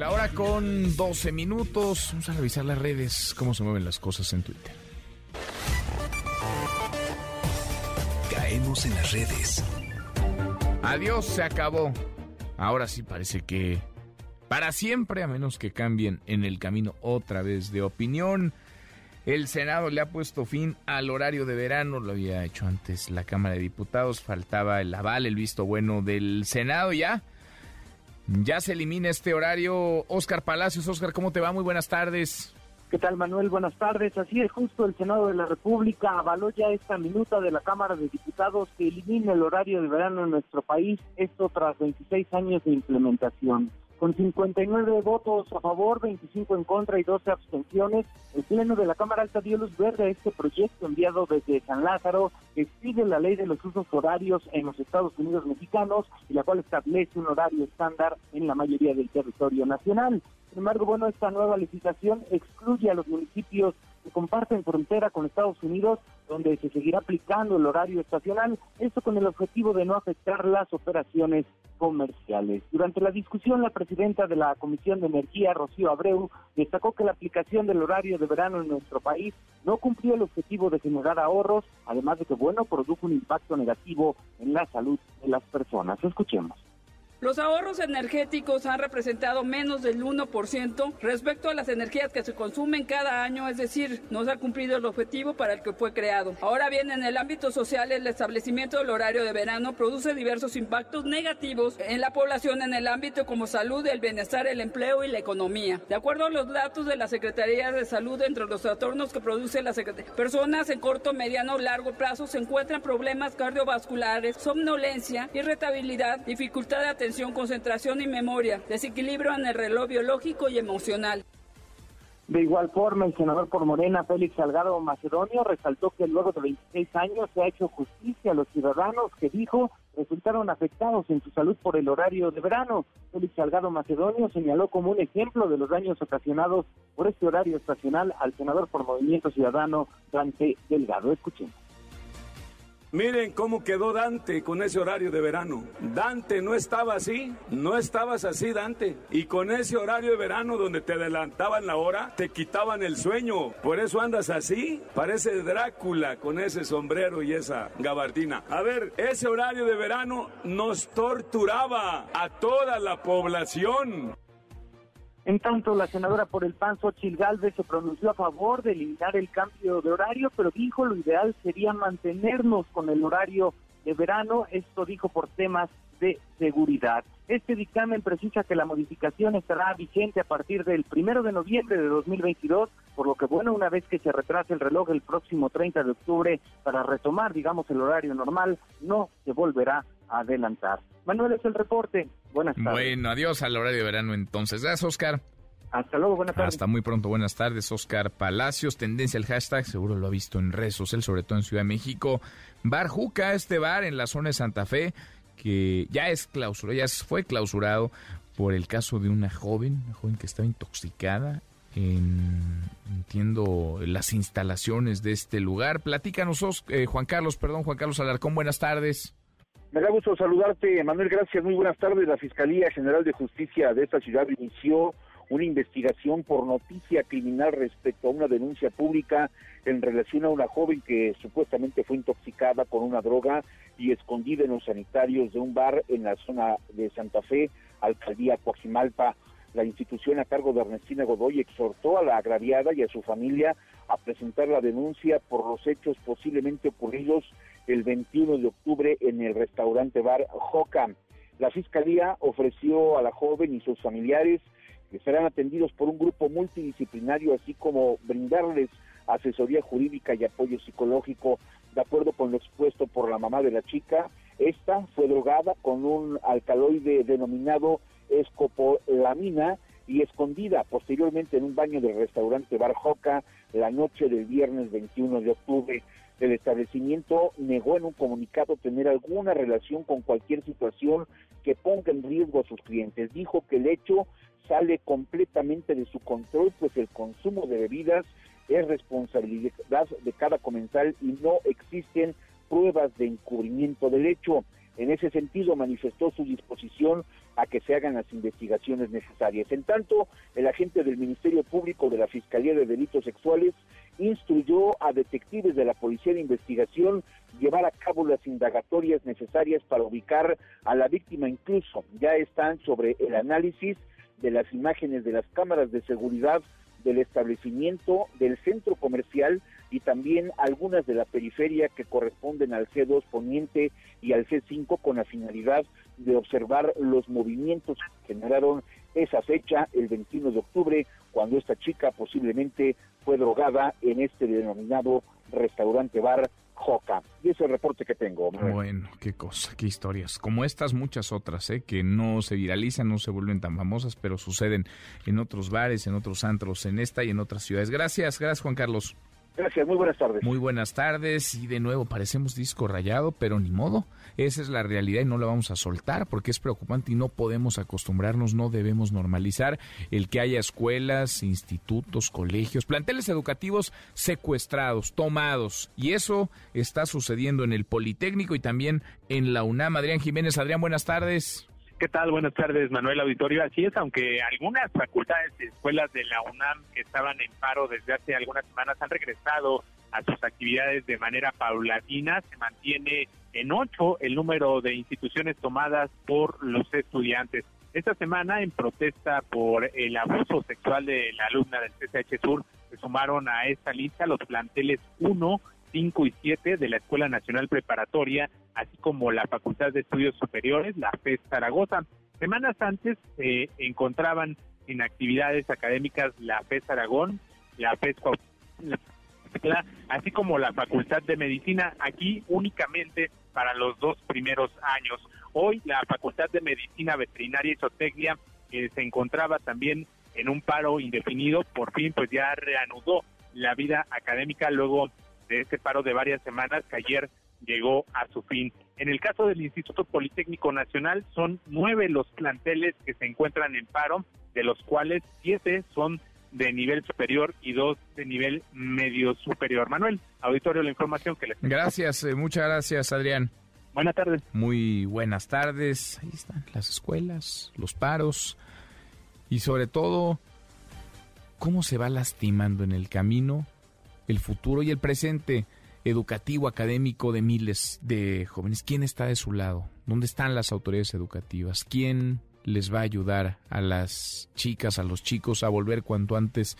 La hora con 12 minutos. Vamos a revisar las redes, cómo se mueven las cosas en Twitter. Caemos en las redes. Adiós, se acabó. Ahora sí parece que para siempre, a menos que cambien en el camino otra vez de opinión. El Senado le ha puesto fin al horario de verano, lo había hecho antes la Cámara de Diputados, faltaba el aval, el visto bueno del Senado ya. Ya se elimina este horario. Oscar Palacios, Oscar, ¿cómo te va? Muy buenas tardes. ¿Qué tal, Manuel? Buenas tardes. Así es, justo el Senado de la República avaló ya esta minuta de la Cámara de Diputados que elimina el horario de verano en nuestro país, esto tras 26 años de implementación. Con 59 votos a favor, 25 en contra y 12 abstenciones, el Pleno de la Cámara Alta dio luz verde a este proyecto enviado desde San Lázaro, que sigue la ley de los usos horarios en los Estados Unidos mexicanos y la cual establece un horario estándar en la mayoría del territorio nacional. Sin embargo, bueno, esta nueva legislación excluye a los municipios que comparten frontera con Estados Unidos, donde se seguirá aplicando el horario estacional, esto con el objetivo de no afectar las operaciones comerciales. Durante la discusión, la presidenta de la Comisión de Energía, Rocío Abreu, destacó que la aplicación del horario de verano en nuestro país no cumplió el objetivo de generar ahorros, además de que, bueno, produjo un impacto negativo en la salud de las personas. Escuchemos. Los ahorros energéticos han representado menos del 1% respecto a las energías que se consumen cada año, es decir, no se ha cumplido el objetivo para el que fue creado. Ahora bien, en el ámbito social, el establecimiento del horario de verano produce diversos impactos negativos en la población en el ámbito como salud, el bienestar, el empleo y la economía. De acuerdo a los datos de la Secretaría de Salud, entre los trastornos que produce la Secretaría, personas en corto, mediano o largo plazo se encuentran problemas cardiovasculares, somnolencia, irritabilidad, dificultad de atención, concentración y memoria, desequilibrio en el reloj biológico y emocional. De igual forma, el senador por Morena, Félix Salgado Macedonio, resaltó que luego de 26 años se ha hecho justicia a los ciudadanos que dijo resultaron afectados en su salud por el horario de verano. Félix Salgado Macedonio señaló como un ejemplo de los daños ocasionados por este horario estacional al senador por Movimiento Ciudadano, Dante Delgado. Escuchemos. Miren cómo quedó Dante con ese horario de verano. Dante no estaba así, no estabas así, Dante. Y con ese horario de verano donde te adelantaban la hora, te quitaban el sueño. Por eso andas así. Parece Drácula con ese sombrero y esa gabardina. A ver, ese horario de verano nos torturaba a toda la población. En tanto, la senadora por el PAN, Xochitl Galvez, se pronunció a favor de eliminar el cambio de horario, pero dijo lo ideal sería mantenernos con el horario de verano, esto dijo por temas de seguridad. Este dictamen precisa que la modificación estará vigente a partir del primero de noviembre de 2022, por lo que bueno, una vez que se retrase el reloj el próximo 30 de octubre para retomar, digamos, el horario normal, no se volverá a adelantar. Manuel es el reporte. Buenas tardes. Bueno, adiós al horario de verano entonces. Gracias, Oscar. Hasta luego, buenas tardes. Hasta muy pronto, buenas tardes, Oscar Palacios. Tendencia el hashtag, seguro lo ha visto en redes sociales, sobre todo en Ciudad de México. Bar Juca, este bar en la zona de Santa Fe, que ya es clausurado, ya fue clausurado por el caso de una joven, una joven que estaba intoxicada en, entiendo, las instalaciones de este lugar. Platícanos, Os- eh, Juan Carlos, perdón, Juan Carlos Alarcón, buenas tardes. Me da gusto saludarte, Manuel. Gracias. Muy buenas tardes. La Fiscalía General de Justicia de esta ciudad inició una investigación por noticia criminal respecto a una denuncia pública en relación a una joven que supuestamente fue intoxicada con una droga y escondida en los sanitarios de un bar en la zona de Santa Fe, alcaldía Coajimalpa. La institución a cargo de Ernestina Godoy exhortó a la agraviada y a su familia a presentar la denuncia por los hechos posiblemente ocurridos el 21 de octubre en el restaurante bar Joca. La fiscalía ofreció a la joven y sus familiares que serán atendidos por un grupo multidisciplinario, así como brindarles asesoría jurídica y apoyo psicológico. De acuerdo con lo expuesto por la mamá de la chica, esta fue drogada con un alcaloide denominado escopolamina y escondida posteriormente en un baño del restaurante Bar Joca la noche del viernes 21 de octubre. El establecimiento negó en un comunicado tener alguna relación con cualquier situación que ponga en riesgo a sus clientes. Dijo que el hecho sale completamente de su control, pues el consumo de bebidas es responsabilidad de cada comensal y no existen pruebas de encubrimiento del hecho. En ese sentido, manifestó su disposición a que se hagan las investigaciones necesarias. En tanto, el agente del Ministerio Público de la Fiscalía de Delitos Sexuales instruyó a detectives de la Policía de Investigación llevar a cabo las indagatorias necesarias para ubicar a la víctima. Incluso ya están sobre el análisis de las imágenes de las cámaras de seguridad del establecimiento, del centro comercial y también algunas de la periferia que corresponden al C2 Poniente y al C5 con la finalidad de observar los movimientos que generaron esa fecha, el 21 de octubre, cuando esta chica posiblemente fue drogada en este denominado restaurante bar Joca. Y es el reporte que tengo. Bueno, qué cosa, qué historias. Como estas, muchas otras, ¿eh? que no se viralizan, no se vuelven tan famosas, pero suceden en otros bares, en otros antros, en esta y en otras ciudades. Gracias, gracias Juan Carlos. Gracias, muy buenas tardes. Muy buenas tardes y de nuevo parecemos disco rayado, pero ni modo. Esa es la realidad y no la vamos a soltar porque es preocupante y no podemos acostumbrarnos, no debemos normalizar el que haya escuelas, institutos, colegios, planteles educativos secuestrados, tomados. Y eso está sucediendo en el Politécnico y también en la UNAM. Adrián Jiménez, Adrián, buenas tardes. ¿Qué tal? Buenas tardes, Manuel Auditorio. Así es, aunque algunas facultades y escuelas de la UNAM que estaban en paro desde hace algunas semanas han regresado a sus actividades de manera paulatina, se mantiene en ocho el número de instituciones tomadas por los estudiantes. Esta semana, en protesta por el abuso sexual de la alumna del CCH Sur, se sumaron a esta lista los planteles 1, 5 y 7 de la Escuela Nacional Preparatoria, así como la Facultad de Estudios Superiores, la FES Zaragoza. Semanas antes se encontraban en actividades académicas la FES Aragón, la FES así como la Facultad de Medicina, aquí únicamente para los dos primeros años. Hoy la Facultad de Medicina Veterinaria y Zootecnia eh, se encontraba también en un paro indefinido, por fin pues ya reanudó la vida académica luego de este paro de varias semanas que ayer llegó a su fin. En el caso del Instituto Politécnico Nacional son nueve los planteles que se encuentran en paro, de los cuales siete son de nivel superior y dos de nivel medio superior. Manuel, auditorio, la información que les Gracias, eh, muchas gracias, Adrián. Buenas tardes. Muy buenas tardes. Ahí están las escuelas, los paros y sobre todo cómo se va lastimando en el camino el futuro y el presente educativo, académico de miles de jóvenes. ¿Quién está de su lado? ¿Dónde están las autoridades educativas? ¿Quién les va a ayudar a las chicas, a los chicos a volver cuanto antes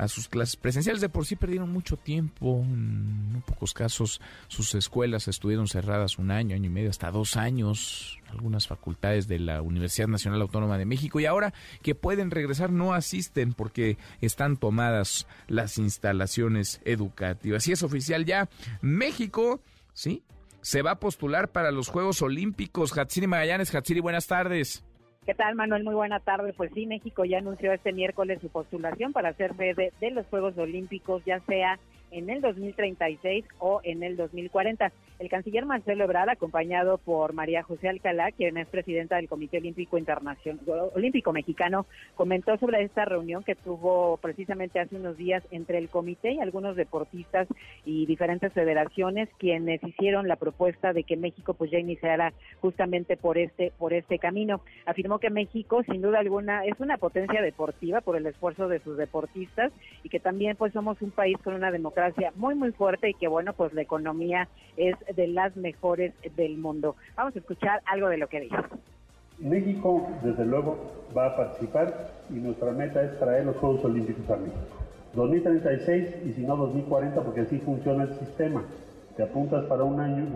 a sus clases presenciales. De por sí perdieron mucho tiempo, en pocos casos sus escuelas estuvieron cerradas un año, año y medio, hasta dos años, algunas facultades de la Universidad Nacional Autónoma de México y ahora que pueden regresar no asisten porque están tomadas las instalaciones educativas. Y es oficial ya, México, ¿sí? Se va a postular para los Juegos Olímpicos. Hatsiri Magallanes, Hatsiri, buenas tardes. ¿Qué tal, Manuel? Muy buena tarde. Pues sí, México ya anunció este miércoles su postulación para ser sede de los Juegos Olímpicos, ya sea en el 2036 o en el 2040. El canciller Marcelo Ebrard, acompañado por María José Alcalá, quien es presidenta del Comité Olímpico Internacional Olímpico Mexicano, comentó sobre esta reunión que tuvo precisamente hace unos días entre el comité y algunos deportistas y diferentes federaciones quienes hicieron la propuesta de que México pues ya iniciara justamente por este por este camino. Afirmó que México sin duda alguna es una potencia deportiva por el esfuerzo de sus deportistas y que también pues somos un país con una democracia muy muy fuerte y que bueno, pues la economía es de las mejores del mundo. Vamos a escuchar algo de lo que dijo. México, desde luego, va a participar y nuestra meta es traer los Juegos Olímpicos a México. 2036 y si no 2040, porque así funciona el sistema. Te apuntas para un año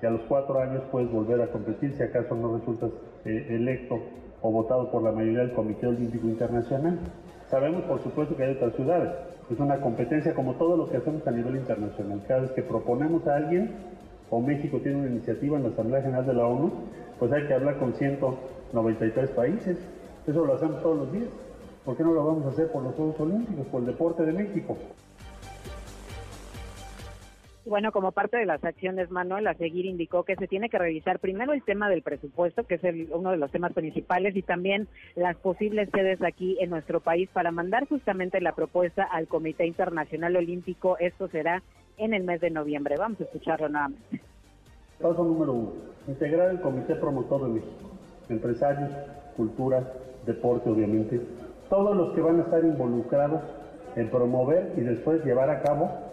y a los cuatro años puedes volver a competir si acaso no resultas eh, electo o votado por la mayoría del Comité Olímpico Internacional. Sabemos, por supuesto, que hay otras ciudades. Es una competencia como todo lo que hacemos a nivel internacional. Cada vez que proponemos a alguien, o México tiene una iniciativa en la Asamblea General de la ONU, pues hay que hablar con 193 países. Eso lo hacemos todos los días. ¿Por qué no lo vamos a hacer por los Juegos Olímpicos, por el deporte de México? Bueno, como parte de las acciones, Manuel, a seguir indicó que se tiene que revisar primero el tema del presupuesto, que es el- uno de los temas principales, y también las posibles sedes aquí en nuestro país para mandar justamente la propuesta al Comité Internacional Olímpico. Esto será en el mes de noviembre. Vamos a escucharlo nuevamente. Paso número uno, integrar el Comité Promotor de México. Empresarios, cultura, deporte, obviamente. Todos los que van a estar involucrados en promover y después llevar a cabo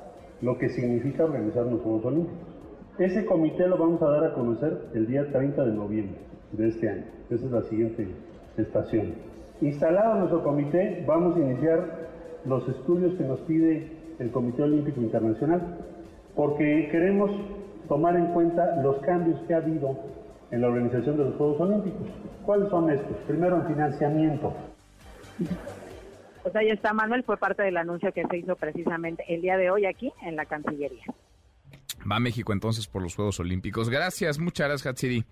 lo que significa organizar los Juegos Olímpicos. Ese comité lo vamos a dar a conocer el día 30 de noviembre de este año. Esa es la siguiente estación. Instalado nuestro comité, vamos a iniciar los estudios que nos pide el Comité Olímpico Internacional, porque queremos tomar en cuenta los cambios que ha habido en la organización de los Juegos Olímpicos. ¿Cuáles son estos? Primero, en financiamiento. Pues ahí está, Manuel, fue parte del anuncio que se hizo precisamente el día de hoy aquí en la Cancillería. Va México entonces por los Juegos Olímpicos. Gracias, muchas gracias, Hatsiri.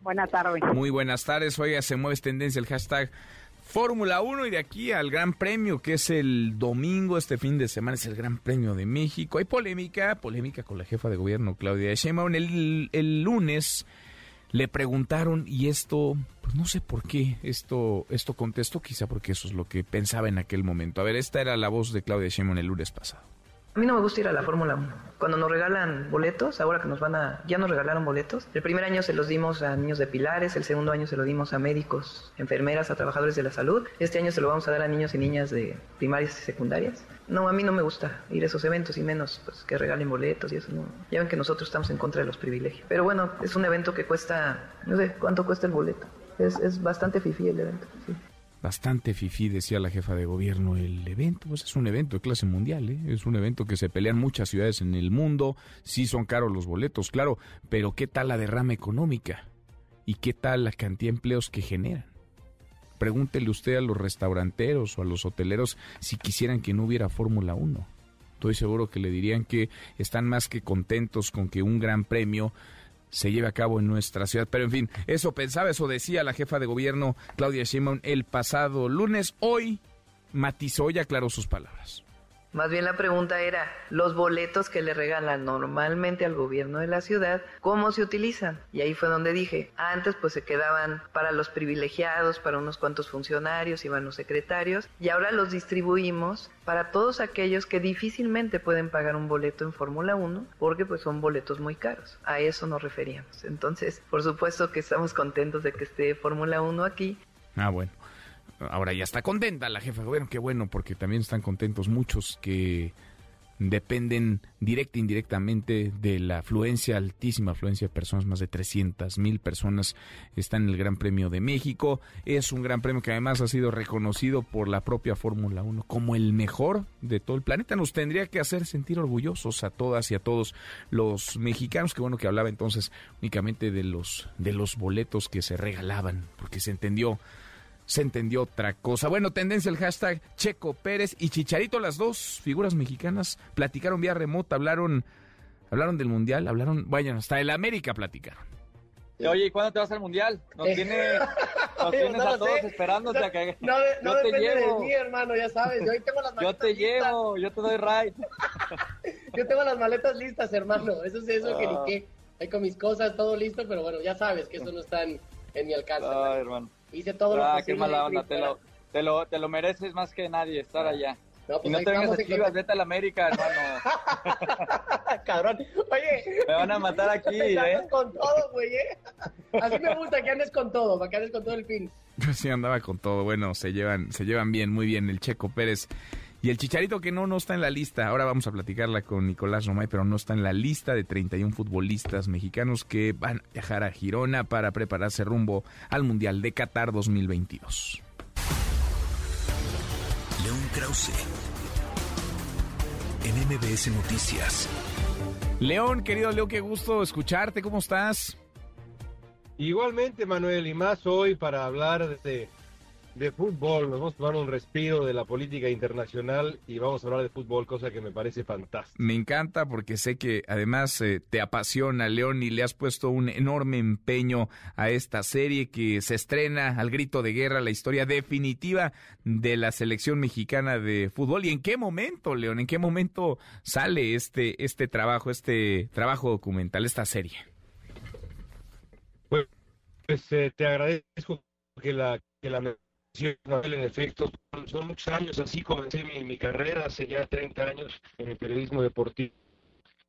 Buenas tardes. Muy buenas tardes. Oiga, se mueve tendencia el hashtag Fórmula 1 y de aquí al Gran Premio, que es el domingo, este fin de semana, es el Gran Premio de México. Hay polémica, polémica con la jefa de gobierno, Claudia Sheinbaum. El, el lunes le preguntaron, y esto, pues no sé por qué, esto, esto contestó, quizá porque eso es lo que pensaba en aquel momento. A ver, esta era la voz de Claudia Sheinbaum el lunes pasado. A mí no me gusta ir a la Fórmula 1. Cuando nos regalan boletos, ahora que nos van a, ya nos regalaron boletos, el primer año se los dimos a niños de pilares, el segundo año se lo dimos a médicos, enfermeras, a trabajadores de la salud, este año se lo vamos a dar a niños y niñas de primarias y secundarias. No, a mí no me gusta ir a esos eventos y menos pues, que regalen boletos y eso no. Ya ven que nosotros estamos en contra de los privilegios. Pero bueno, es un evento que cuesta, no sé, ¿cuánto cuesta el boleto? Es, es bastante fifí el evento, sí. Bastante fifí, decía la jefa de gobierno. El evento, pues es un evento de clase mundial, ¿eh? es un evento que se pelean muchas ciudades en el mundo. Sí son caros los boletos, claro, pero ¿qué tal la derrama económica? ¿Y qué tal la cantidad de empleos que generan? Pregúntele usted a los restauranteros o a los hoteleros si quisieran que no hubiera Fórmula 1. Estoy seguro que le dirían que están más que contentos con que un gran premio se lleve a cabo en nuestra ciudad. Pero en fin, eso pensaba, eso decía la jefa de gobierno Claudia Sheinbaum el pasado lunes. Hoy matizó y aclaró sus palabras. Más bien la pregunta era, los boletos que le regalan normalmente al gobierno de la ciudad, ¿cómo se utilizan? Y ahí fue donde dije, antes pues se quedaban para los privilegiados, para unos cuantos funcionarios, iban los secretarios, y ahora los distribuimos para todos aquellos que difícilmente pueden pagar un boleto en Fórmula 1, porque pues son boletos muy caros. A eso nos referíamos. Entonces, por supuesto que estamos contentos de que esté Fórmula 1 aquí. Ah, bueno. Ahora ya está contenta la jefa de gobierno, qué bueno, porque también están contentos muchos que dependen directa e indirectamente de la afluencia, altísima afluencia de personas, más de 300 mil personas están en el Gran Premio de México. Es un gran premio que además ha sido reconocido por la propia Fórmula 1 como el mejor de todo el planeta. Nos tendría que hacer sentir orgullosos a todas y a todos los mexicanos. Qué bueno que hablaba entonces únicamente de los, de los boletos que se regalaban, porque se entendió se entendió otra cosa. Bueno, tendencia el hashtag Checo Pérez y Chicharito, las dos figuras mexicanas, platicaron vía remota, hablaron, hablaron del Mundial, hablaron, vayan, hasta el América platicaron. Oye, ¿y cuándo te vas al Mundial? Nos, Eh. tiene, [LAUGHS] nos Oye, tienes no a todos sé. esperándote a que... No, de- no yo te depende llevo. de mí, hermano, ya sabes. Yo ahí tengo las Yo maletas te listas. llevo, yo te doy ride. [LAUGHS] Yo tengo las maletas listas, hermano. Eso es eso que ni Ah. qué. Ahí con mis cosas, todo listo, pero bueno, ya sabes que eso no está en, en mi alcance. Ay, hermano. Hice todo lo Ah, posible. qué mala onda, te lo, te, lo, te lo mereces más que nadie estar allá. No, pues y no te vengas a Chivas, vete a la América, hermano. [LAUGHS] Cabrón. Oye. Me van a matar aquí, ¿eh? andas con todo, güey, ¿eh? Así me gusta que andes con todo, para que andes con todo el fin. Pues sí, andaba con todo. Bueno, se llevan, se llevan bien, muy bien el Checo Pérez. Y el Chicharito que no, no está en la lista. Ahora vamos a platicarla con Nicolás Romay, pero no está en la lista de 31 futbolistas mexicanos que van a viajar a Girona para prepararse rumbo al Mundial de Qatar 2022. León Krause. En MBS Noticias. León, querido Leo, qué gusto escucharte. ¿Cómo estás? Igualmente, Manuel, y más hoy para hablar de, de fútbol. Nos vamos a tomar un respiro de la política internacional y vamos a hablar de fútbol, cosa que me parece fantástica. Me encanta porque sé que además eh, te apasiona, León, y le has puesto un enorme empeño a esta serie que se estrena al grito de guerra, la historia definitiva de la selección mexicana de fútbol. ¿Y en qué momento, León? ¿En qué momento sale este, este trabajo, este trabajo documental, esta serie? Pues, pues, eh, te agradezco que la, que la en efecto, son, muchos años, así comencé mi, mi carrera hace ya 30 años en el periodismo deportivo.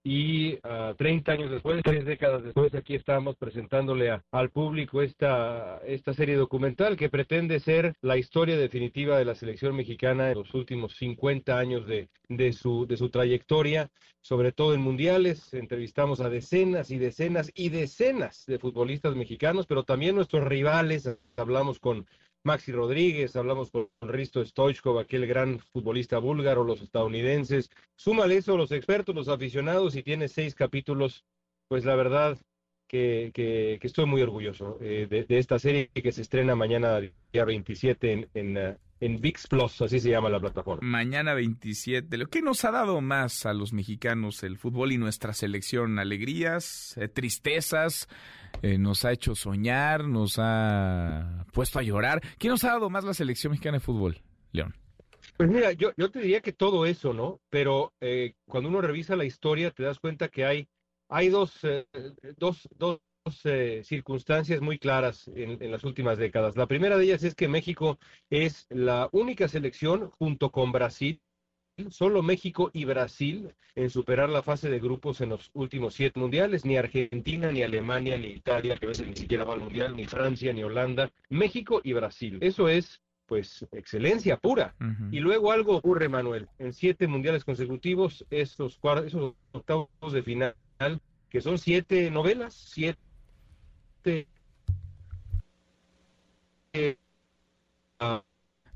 Y ah, 30 años después, tres décadas después, aquí estamos presentándole a- al público esta, esta serie documental que pretende ser la historia definitiva de la selección mexicana en los últimos 50 años de, de, su, de su trayectoria, sobre todo en mundiales. Entrevistamos a decenas y decenas y decenas de futbolistas mexicanos, pero también nuestros rivales. Hablamos con Maxi Rodríguez, hablamos con Risto Stoichkov, aquel gran futbolista búlgaro, los estadounidenses. Súmale eso, los expertos, los aficionados, y tiene seis capítulos. Pues la verdad que, que- que estoy muy orgulloso eh, de, de esta serie que se estrena mañana, día 27, en, en, eh, en VIX Plus, así se llama la plataforma. Mañana 27. Lo que nos ha dado más a los mexicanos el fútbol y nuestra selección, alegrías, eh, tristezas, eh, nos ha hecho soñar, nos ha puesto a llorar. ¿Qué nos ha dado más la selección mexicana de fútbol, León? Pues mira, yo, yo te diría que todo eso, ¿no? Pero eh, cuando uno revisa la historia te das cuenta que hay, hay dos, eh, dos, dos eh, circunstancias muy claras en, en las últimas décadas. La primera de ellas es que México es la única selección junto con Brasil, solo México y Brasil en superar la fase de grupos en los últimos siete mundiales, ni Argentina, ni Alemania, ni Italia, que a veces ni siquiera va al mundial, ni Francia, ni Holanda, México y Brasil. Eso es pues excelencia pura. Y luego algo ocurre, Manuel. En siete mundiales consecutivos, esos, esos octavos de final, que son siete novelas, siete... eh,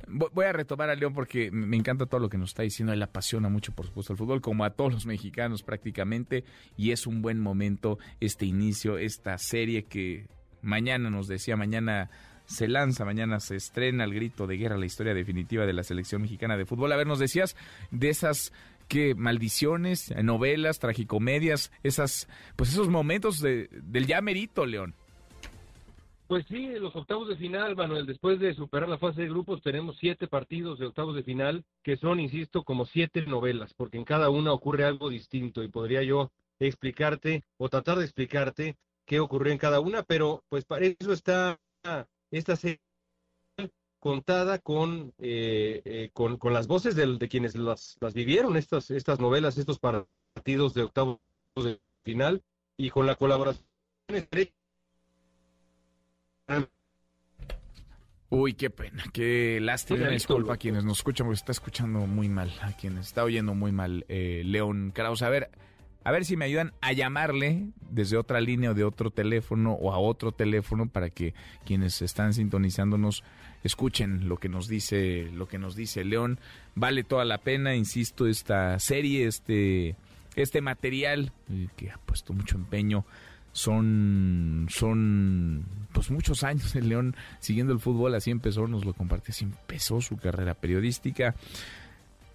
Vo- Voy a retomar a León porque me encanta todo lo que nos está diciendo. Él apasiona mucho, por supuesto, el fútbol, como a todos los mexicanos prácticamente. Y es un buen momento este inicio, esta serie que mañana nos decía, mañana se lanza, mañana se estrena el grito de guerra, la historia definitiva de la selección mexicana de fútbol. A ver, nos decías de esas que maldiciones, novelas, tragicomedias, esas, pues esos momentos de, del ya merito, León. Pues sí, los octavos de final, Manuel, después de superar la fase de grupos, tenemos siete partidos de octavos de final que son, insisto, como siete novelas, porque en cada una ocurre algo distinto y podría yo explicarte o tratar de explicarte qué ocurrió en cada una, pero pues para eso está esta serie contada con, eh, eh, con, con las voces de, quienes las, las vivieron, estas, estas novelas, estos partidos de octavos de final, y con la colaboración entre Uy, qué pena, qué lástima. Una disculpa a quienes nos escuchan, porque está escuchando muy mal, a quienes está oyendo muy mal eh, León Krause. A ver, a ver si me ayudan a llamarle desde otra línea o de otro teléfono o a otro teléfono para que quienes están sintonizándonos escuchen lo que nos dice, lo que nos dice León. Vale toda la pena, insisto, esta serie, este, este material eh, que ha puesto mucho empeño son, son pues muchos años el León siguiendo el fútbol, así empezó, nos lo compartió, así empezó su carrera periodística.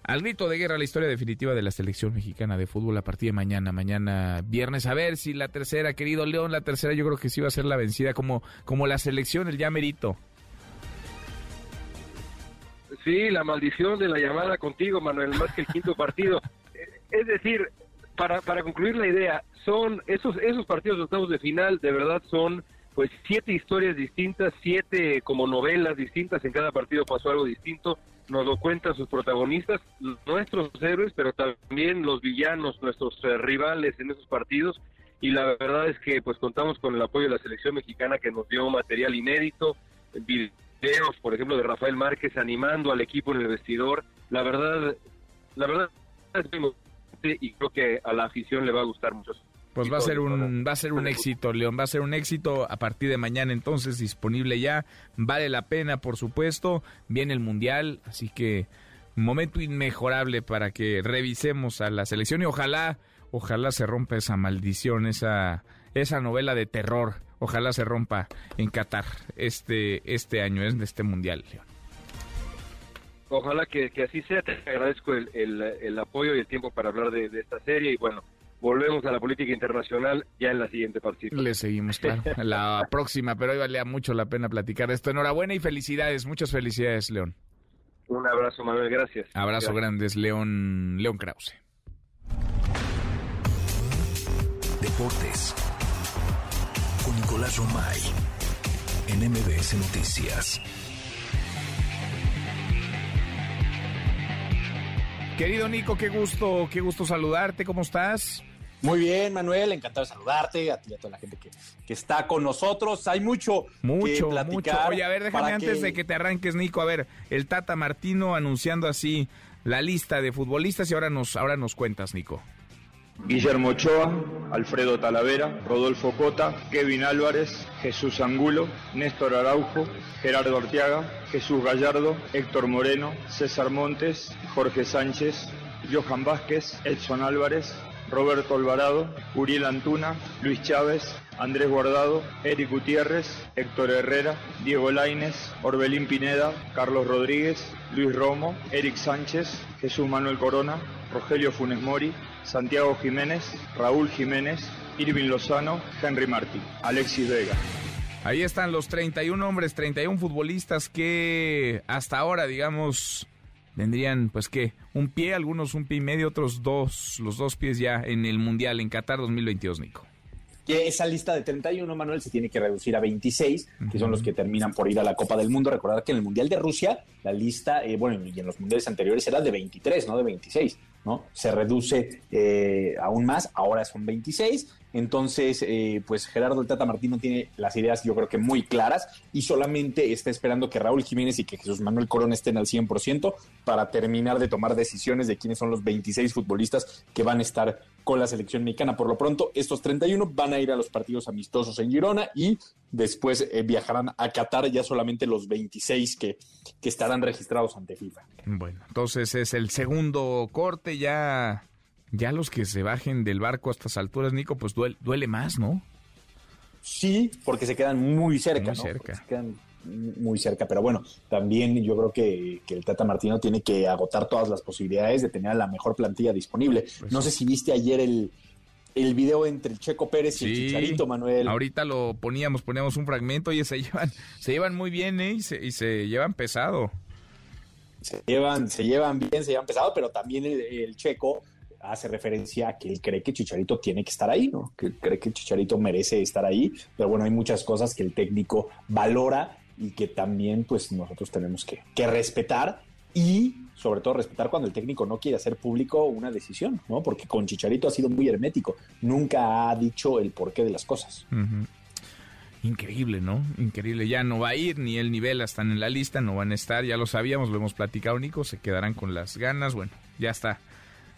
Al grito de guerra, la historia definitiva de la selección mexicana de fútbol a partir de mañana, mañana viernes. A ver si la tercera, querido León, la tercera yo creo que sí va a ser la vencida como, como la selección, el ya merito. Sí, la maldición de la llamada contigo, Manuel, más que el quinto [LAUGHS] partido. Es decir, para, para concluir la idea, son esos esos partidos de octavos de final, de verdad son pues siete historias distintas, siete como novelas distintas, en cada partido pasó algo distinto, nos lo cuentan sus protagonistas, nuestros héroes, pero también los villanos, nuestros eh, rivales en esos partidos, y la verdad es que pues contamos con el apoyo de la selección mexicana que nos dio material inédito, videos, por ejemplo, de Rafael Márquez animando al equipo en el vestidor, la verdad, la verdad es muy emocionante y creo que a la afición le va a gustar mucho. Pues va a ser un va a ser un éxito, León, va a ser un éxito a partir de mañana entonces disponible ya. Vale la pena, por supuesto. Viene el Mundial, así que momento inmejorable para que revisemos a la selección y ojalá ojalá se rompa esa maldición, esa esa novela de terror. Ojalá se rompa en Qatar este este año, en este Mundial, León. Ojalá que, que así sea. Te agradezco el, el- el apoyo y el tiempo para hablar de, de esta serie y bueno, volvemos a la política internacional ya en la siguiente partida. Le seguimos, claro. [LAUGHS] La próxima, pero hoy valía mucho la pena platicar de esto. Enhorabuena y felicidades, muchas felicidades, León. Un abrazo, Manuel, gracias. Abrazo Gracias. grandes, León, León Krause. Deportes. Con Nicolás Romay. En MBS Noticias. Querido Nico, qué gusto, qué gusto saludarte, ¿cómo estás? Muy bien, Manuel, encantado de saludarte, a ti y a toda la gente que, que está con nosotros. Hay mucho, Mucho, que mucho. Oye, a ver, déjame antes de que te arranques, Nico, a ver, el Tata Martino anunciando así la lista de futbolistas y ahora nos, ahora nos cuentas, Nico. Guillermo Ochoa, Alfredo Talavera, Rodolfo Cota, Kevin Álvarez, Jesús Angulo, Néstor Araujo, Gerardo Orteaga, Jesús Gallardo, Héctor Moreno, César Montes, Jorge Sánchez, Johan Vázquez, Edson Álvarez, Roberto Alvarado, Uriel Antuna, Luis Chávez, Andrés Guardado, Eric Gutiérrez, Héctor Herrera, Diego Laines, Orbelín Pineda, Carlos Rodríguez, Luis Romo, Eric Sánchez, Jesús Manuel Corona, Rogelio Funes Mori, Santiago Jiménez, Raúl Jiménez, Irving Lozano, Henry Martín, Alexis Vega. Ahí están los 31 hombres, 31 futbolistas que hasta ahora, digamos, tendrían, pues qué, un pie, algunos un pie y medio, otros dos, los dos pies ya en el Mundial en Qatar 2022, Nico. que esa lista de 31, Manuel, se tiene que reducir a 26, que son los que terminan por ir a la Copa del Mundo. Recordar que en el Mundial de Rusia, la lista, eh, bueno, y en los mundiales anteriores era de 23, no de 26, ¿no? Se reduce eh, aún más, ahora son 26. Entonces, eh, pues Gerardo el Tata Martino tiene las ideas, yo creo que muy claras, y solamente está esperando que Raúl Jiménez y que Jesús Manuel Corona estén al 100% para terminar de tomar decisiones de quiénes son los 26 futbolistas que van a estar con la selección mexicana. Por lo pronto, estos 31 van a ir a los partidos amistosos en Girona y después eh, viajarán a Qatar ya solamente los 26 que, que estarán registrados ante FIFA. Bueno, entonces es el segundo corte, ya, ya los que se bajen del barco a estas alturas, Nico, pues duele, duele más, ¿no? Sí, porque se quedan muy cerca, Muy ¿no? cerca. Se quedan muy cerca, pero bueno, también yo creo que, que el Tata Martino tiene que agotar todas las posibilidades de tener la mejor plantilla disponible. no sé si viste ayer el, el video entre el Checo Pérez y el. Chicharito, Manuel. Ahorita lo poníamos, poníamos un fragmento y se [LAUGHS] llevan, se llevan muy bien, ¿eh? Y se, y se llevan pesado. se llevan, se llevan bien, se llevan pesado, pero también el, el checo hace referencia a que él cree que Chicharito tiene que estar ahí, ¿no? Que cree que Chicharito merece estar ahí, pero bueno, hay muchas cosas que el técnico valora y que también pues nosotros tenemos que, que respetar y sobre todo respetar cuando el técnico no quiere hacer público una decisión, ¿no? Porque con Chicharito ha sido muy hermético, nunca ha dicho el porqué de las cosas. Increíble, ¿no? Increíble. Ya no va a ir, ni él ni Vela están en la lista, no van a estar, ya lo sabíamos, lo hemos platicado, Nico, se quedarán con las ganas. Bueno, ya está.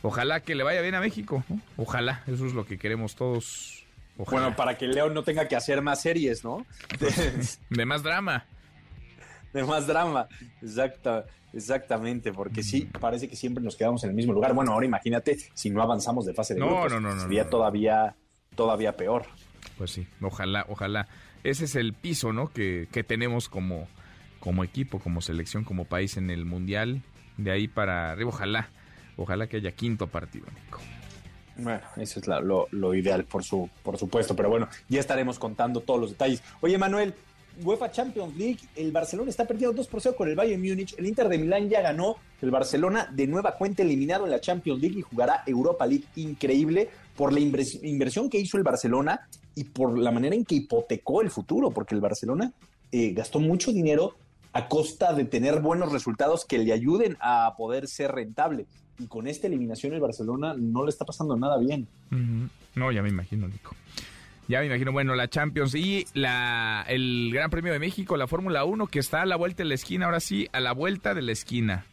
Ojalá que le vaya bien a México, ¿no? Ojalá, eso es lo que queremos todos. Ojalá. Bueno, para que León no tenga que hacer más series, ¿no? [LAUGHS] De más drama. De más drama, exacta, exactamente, porque sí, parece que siempre nos quedamos en el mismo lugar. Bueno, ahora imagínate si no avanzamos de fase de No, grupos, no, no, no, sería todavía, todavía peor. Pues sí, ojalá, ojalá. Ese es el piso, ¿no? Que, que tenemos como, como equipo, como selección, como país en el Mundial. De ahí para arriba, ojalá. Ojalá que haya quinto partido, Nico. Bueno, eso es lo, ideal, por, su, por supuesto. Pero bueno, ya estaremos contando todos los detalles. Oye, Manuel, UEFA Champions League, el Barcelona está perdiendo 2 por 0 con el Bayern Múnich. El Inter de Milán ya ganó. El Barcelona de nueva cuenta eliminado en la Champions League y jugará Europa League. Increíble por la invers- inversión que hizo el Barcelona y por la manera en que hipotecó el futuro, porque el Barcelona eh, gastó mucho dinero a costa de tener buenos resultados que le ayuden a poder ser rentable. Y con esta eliminación el Barcelona no le está pasando nada bien. No, ya me imagino, Nico. Ya me imagino, bueno, la Champions y la, el Gran Premio de México, la Fórmula 1, que está a la vuelta de la esquina, ahora sí, a la vuelta de la esquina.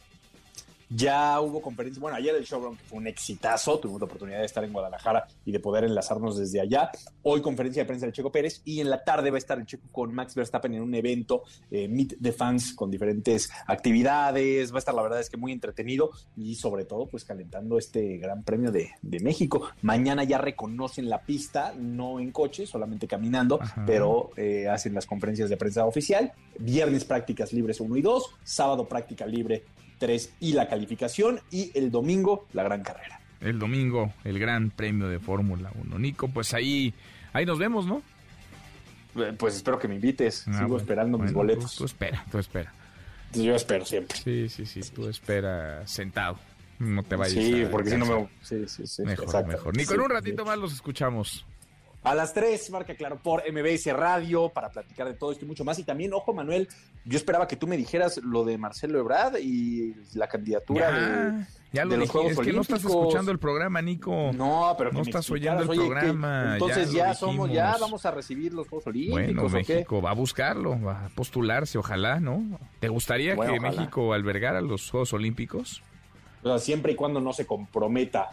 Ya hubo conferencia, bueno, ayer el showroom que fue un exitazo, tuvimos la oportunidad de estar en Guadalajara y de poder enlazarnos desde allá. Hoy conferencia de prensa del Checo Pérez y en la tarde va a estar el Checo con Max Verstappen en un evento, eh, Meet the Fans, con diferentes actividades. Va a estar, la verdad es que muy entretenido y sobre todo, pues calentando este Gran Premio de, de México. Mañana ya reconocen la pista, no en coche, solamente caminando, pero eh, hacen las conferencias de prensa oficial. Viernes prácticas libres 1 y 2, sábado práctica libre 3 y la calificación y el domingo la gran carrera. El domingo, el Gran Premio de Fórmula 1. Nico, pues ahí, ahí nos vemos, ¿no? Eh, Pues espero que me invites, Ah, sigo bueno, esperando mis boletos. Tú, tú espera, tú espera. Yo espero siempre. Sí, sí, sí, tú espera sentado. No te vayas Sí, a porque si no me... Sí, sí, sí. Mejor, mejor. Nico, Sí, en un ratito más los escuchamos. A las 3, marca claro, por MBS Radio, para platicar de todo esto y mucho más. Y también, ojo, Manuel, yo esperaba que tú me dijeras lo de Marcelo Ebrard y la candidatura Ya, de, ya lo de los dije, Juegos es que no estás escuchando el programa, Nico. No, pero que no estás oyendo el programa. Entonces ya, somos, ya vamos a recibir los Juegos Olímpicos. Bueno, ¿o qué? México va a buscarlo, va a postularse, ojalá, ¿no? ¿Te gustaría Bueno, que ojalá. México albergara los Juegos Olímpicos? O sea, siempre y cuando no se comprometa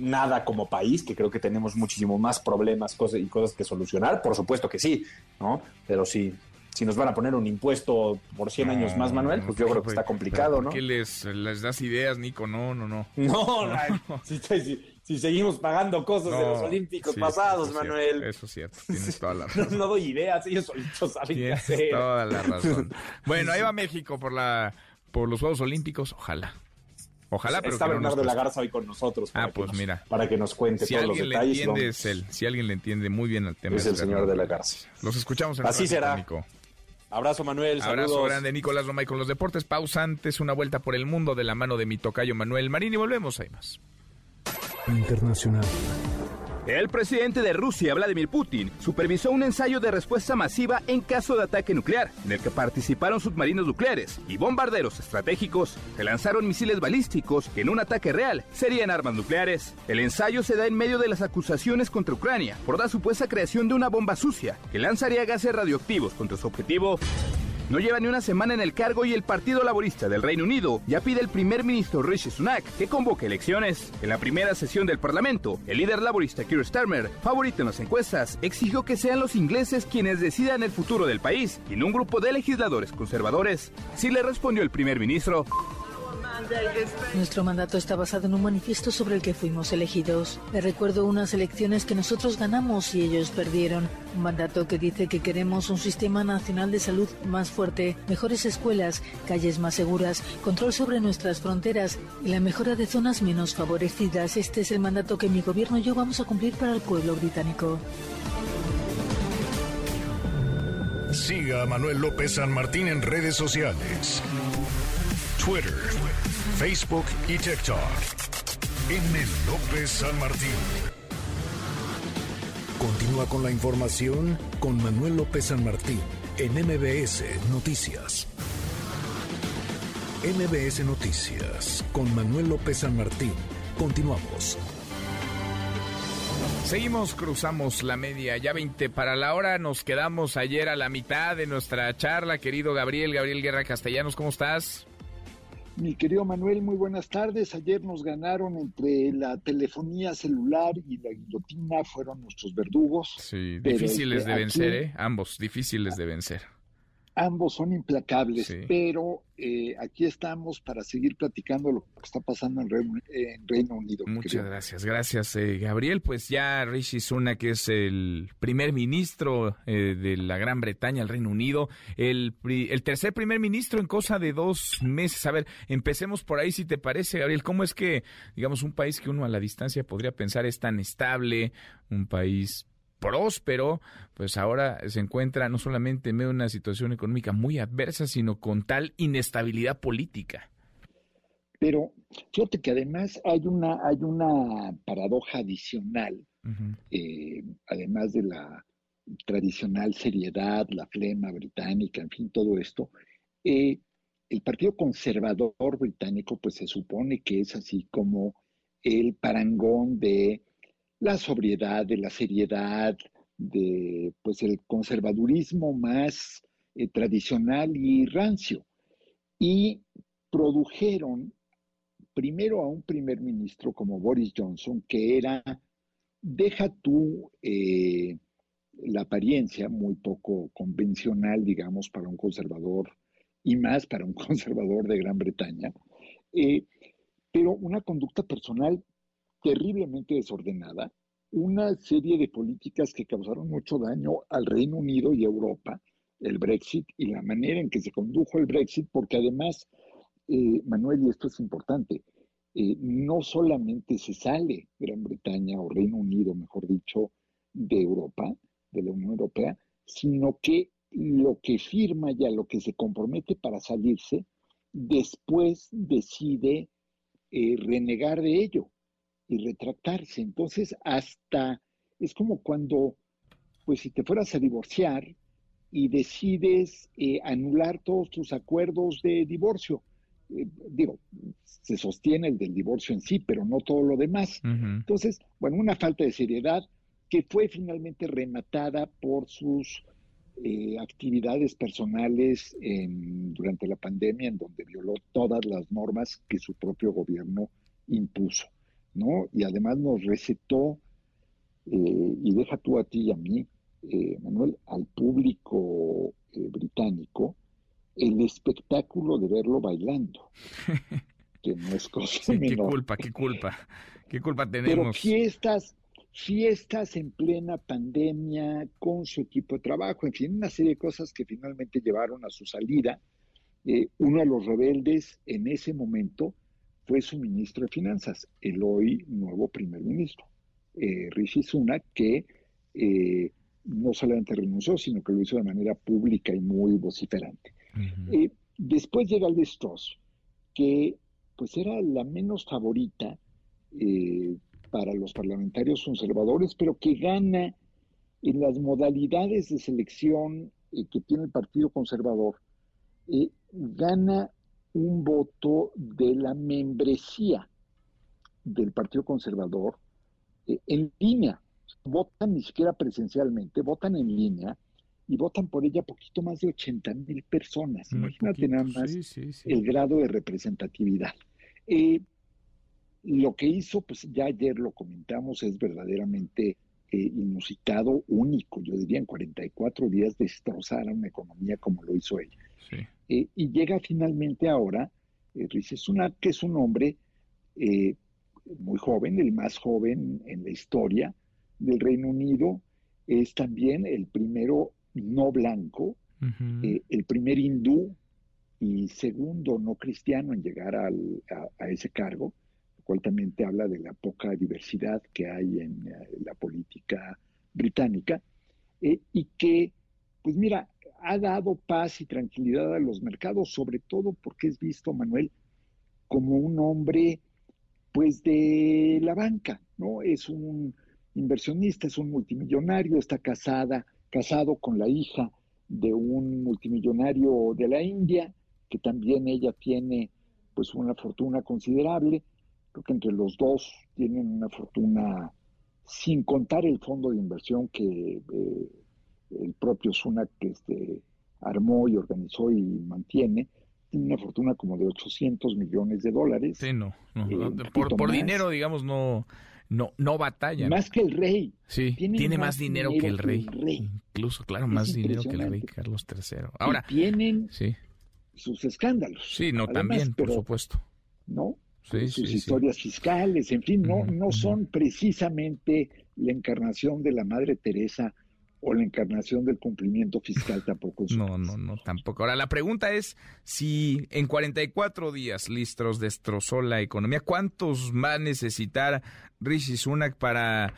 nada como país, que creo que tenemos muchísimo más problemas cosas, y cosas que solucionar, por supuesto que sí, ¿no? Pero sí, si nos van a poner un impuesto por 100 años más, Manuel, pues yo creo que está complicado, ¿Por ¿no? qué les, les das ideas, Nico? No, no, no. [LAUGHS] No, no, si, si- si seguimos pagando cosas de los No, Olímpicos sí, pasados, eso Manuel. cierto, eso es cierto, tienes toda la [LAUGHS] No, razón. no doy ideas, ellos solitos saben qué Tienes hacer. toda la razón. [LAUGHS] Bueno, ahí va México por la por los Juegos Olímpicos, ojalá. Ojalá, pero Está que no nos Bernardo de la cueste. Garza hoy con nosotros. para Ah, que pues nos- mira. Para que nos cuente Si todos los alguien le detalles. entiende es él. Si alguien le entiende muy bien al tema Es el señor de la Garza. Los escuchamos en un Así será. Nico. Abrazo, Manuel. Abrazo saludos. grande, Nicolás Romay con los deportes. Pausa antes, una vuelta por el mundo de la mano de mi tocayo Manuel Marín y volvemos, hay más. Internacional. El presidente de Rusia, Vladimir Putin, supervisó un ensayo de respuesta masiva en caso de ataque nuclear, en el que participaron submarinos nucleares y bombarderos estratégicos que lanzaron misiles balísticos que en un ataque real serían armas nucleares. El ensayo se da en medio de las acusaciones contra Ucrania por la supuesta creación de una bomba sucia que lanzaría gases radioactivos contra su objetivo. No lleva ni una semana en el cargo y el Partido Laborista del Reino Unido ya pide al primer ministro Rishi Sunak que convoque elecciones. En la primera sesión del Parlamento, el líder laborista Keir Starmer, favorito en las encuestas, exigió que sean los ingleses quienes decidan el futuro del país y no un grupo de legisladores conservadores. Así le respondió el primer ministro. Nuestro mandato está basado en un manifiesto sobre el que fuimos elegidos. Le recuerdo unas elecciones que nosotros ganamos y ellos perdieron. Un mandato que dice que queremos un sistema nacional de salud más fuerte, mejores escuelas, calles más seguras, control sobre nuestras fronteras y la mejora de zonas menos favorecidas. Este es el mandato que mi gobierno y yo vamos a cumplir para el pueblo británico. Siga a Manuel López San Martín en redes sociales. Twitter, Facebook y TikTok. M. López San Martín. Continúa con la información con Manuel López San Martín en MBS Noticias. MBS Noticias con Manuel López San Martín. Continuamos. Seguimos, cruzamos la media, ya 20 para la hora, nos quedamos ayer a la mitad de nuestra charla, querido Gabriel, Gabriel Guerra Castellanos, ¿cómo estás? Mi querido Manuel, muy buenas tardes. Ayer nos ganaron entre la telefonía celular y la guillotina, fueron nuestros verdugos. Sí, difíciles este, de vencer, ¿eh? Ambos, difíciles de vencer ambos son implacables, pero eh, aquí estamos para seguir platicando lo que está pasando en Reino, Unido. Muchas gracias, gracias eh, Gabriel. Pues ya Rishi Sunak, que es el primer ministro eh, de la Gran Bretaña, el Reino Unido, el, el tercer primer ministro en cosa de dos meses. A ver, empecemos por ahí si te parece, Gabriel. ¿Cómo es que, digamos, un país que uno a la distancia podría pensar es tan estable, un país próspero, pues ahora se encuentra no solamente en medio de una situación económica muy adversa, sino con tal inestabilidad política. Pero fíjate que además hay una, hay una paradoja adicional, eh, además de la tradicional seriedad, la flema británica, en fin, todo esto. Eh, el Partido Conservador británico, pues se supone que es así como el parangón de la sobriedad, de la seriedad, de pues el conservadurismo más eh, tradicional y rancio. Y produjeron primero a un primer ministro como Boris Johnson, que era, deja tú eh, la apariencia muy poco convencional, digamos, para un conservador y más para un [LAUGHS] conservador de Gran Bretaña, eh, pero una conducta personal terriblemente desordenada, una serie de políticas que causaron mucho daño al Reino Unido y Europa, el Brexit y la manera en que se condujo el Brexit, porque además, eh, Manuel, y esto es importante, eh, no solamente se sale Gran Bretaña o Reino Unido, mejor dicho, de Europa, de la Unión Europea, sino que lo que firma ya, lo que se compromete para salirse, después decide eh, renegar de ello y retractarse. Entonces, hasta es como cuando, pues si te fueras a divorciar y decides eh, anular todos tus acuerdos de divorcio. Eh, digo, se sostiene el del divorcio en sí, pero no todo lo demás. Entonces, bueno, una falta de seriedad que fue finalmente rematada por sus eh, actividades personales durante la pandemia, en donde violó todas las normas que su propio gobierno impuso. ¿No? Y además nos recetó, eh, y deja tú a ti y a mí, eh, Manuel, al público eh, británico, el espectáculo de verlo bailando, [LAUGHS] que no es cosa Qué culpa, qué culpa, qué culpa tenemos. Pero fiestas, fiestas en plena pandemia con su equipo de trabajo, en fin, una serie de cosas que finalmente llevaron a su salida. uno de los rebeldes en ese momento fue su ministro de Finanzas, el hoy nuevo primer ministro, eh, Rishi Sunak, que eh, no solamente renunció, sino que lo hizo de manera pública y muy vociferante. Eh, después llega el de que pues era la menos favorita para los parlamentarios conservadores, pero que gana en las modalidades de selección que tiene el Partido Conservador, gana un voto de la membresía del Partido Conservador eh, en línea. Votan ni siquiera presencialmente, votan en línea y votan por ella poquito más de 80 mil personas. Imagínate nada más el grado de representatividad. Eh, lo que hizo, pues ya ayer lo comentamos, es verdaderamente eh, inusitado, único, yo diría, en 44 días destrozar a una economía como lo hizo ella. Eh, y llega finalmente ahora eh, Rishi Sunak, que es un hombre eh, muy joven, el más joven en la historia del Reino Unido, es también el primero no blanco, el primer hindú y segundo no cristiano en llegar a, ese cargo, lo cual también te habla de la poca diversidad que hay en la política británica, y que, pues mira, ha dado paz y tranquilidad a los mercados, sobre todo porque es visto, Manuel, como un hombre, pues, de la banca, ¿no? Es un inversionista, es un multimillonario, está casada, casado con la hija de un multimillonario de la India, que también ella tiene, pues, una fortuna considerable. Creo que entre los dos tienen una fortuna sin contar el fondo de inversión que eh, el propio Sunak este, armó y organizó y mantiene, tiene una fortuna como de 800 millones de dólares. Sí, no, eh, por, dinero, digamos, no, no, no batalla. Más que el rey. Sí, tiene, más, dinero, que, el rey. Incluso, claro, más dinero que el rey Carlos III. Ahora, tienen sus escándalos. Sí, no, también, por supuesto. ¿No? sus historias fiscales, en fin, no, no son precisamente la encarnación de la Madre Teresa o la encarnación del cumplimiento fiscal tampoco. no, no, no, tampoco. Ahora, la pregunta es si en 44 días Listros destrozó la economía, ¿cuántos va a necesitar Rishi Sunak para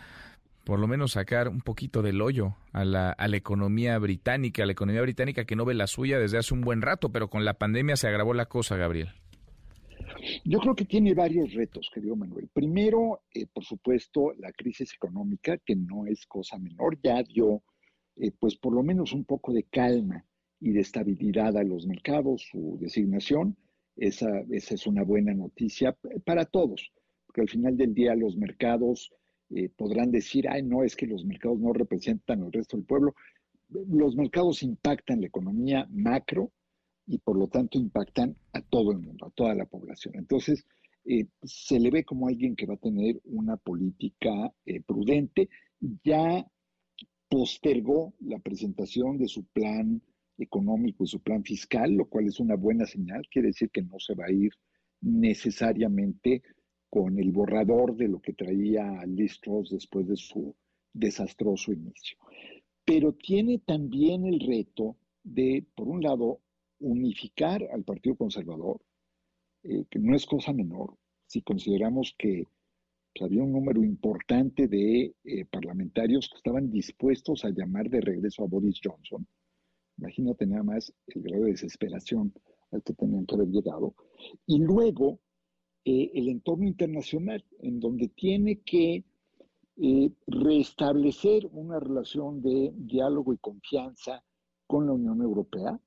por lo menos sacar un poquito del hoyo a la, a la economía británica, a la economía británica que no ve la suya desde hace un buen rato, pero con la pandemia se agravó la cosa, Gabriel. Yo creo que tiene varios retos, querido Manuel. Primero, eh, por supuesto, la crisis económica, que no es cosa menor, ya dio, eh, pues por lo menos un poco de calma y de estabilidad a los mercados, su designación. Esa, esa es una buena noticia para todos, porque al final del día los mercados eh, podrán decir, ay, no, es que los mercados no representan al resto del pueblo. Los mercados impactan la economía macro, y por lo tanto impactan a todo el mundo, a toda la población. Entonces, eh, se le ve como alguien que va a tener una política eh, prudente. Ya postergó la presentación de su plan económico y su plan fiscal, lo cual es una buena señal. Quiere decir que no se va a ir necesariamente con el borrador de lo que traía Liz después de su desastroso inicio. Pero tiene también el reto de, por un lado, unificar al Partido Conservador, eh, que no es cosa menor, si consideramos que pues, había un número importante de eh, parlamentarios que estaban dispuestos a llamar de regreso a Boris Johnson. Imagínate nada más el grado de desesperación al que tenían que haber llegado. Y luego eh, el entorno internacional, en donde tiene que restablecer una relación de diálogo y confianza con la Unión Europea,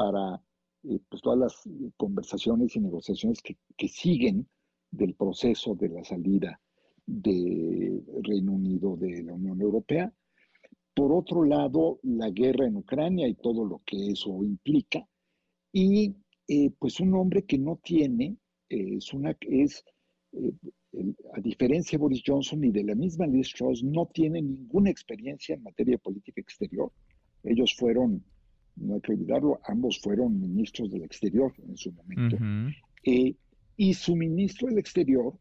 para eh, pues, todas las conversaciones y negociaciones que, siguen del proceso de la salida del Reino Unido de la Unión Europea. Por otro lado, la guerra en Ucrania y todo lo que eso implica. Y eh, pues un hombre que no tiene, eh, es una, es, a diferencia de Boris Johnson y de la misma Liz Truss, no tiene ninguna experiencia en materia de política exterior. Ellos fueron no hay que olvidarlo, ambos fueron ministros del exterior en su momento. Eh, y su ministro del exterior,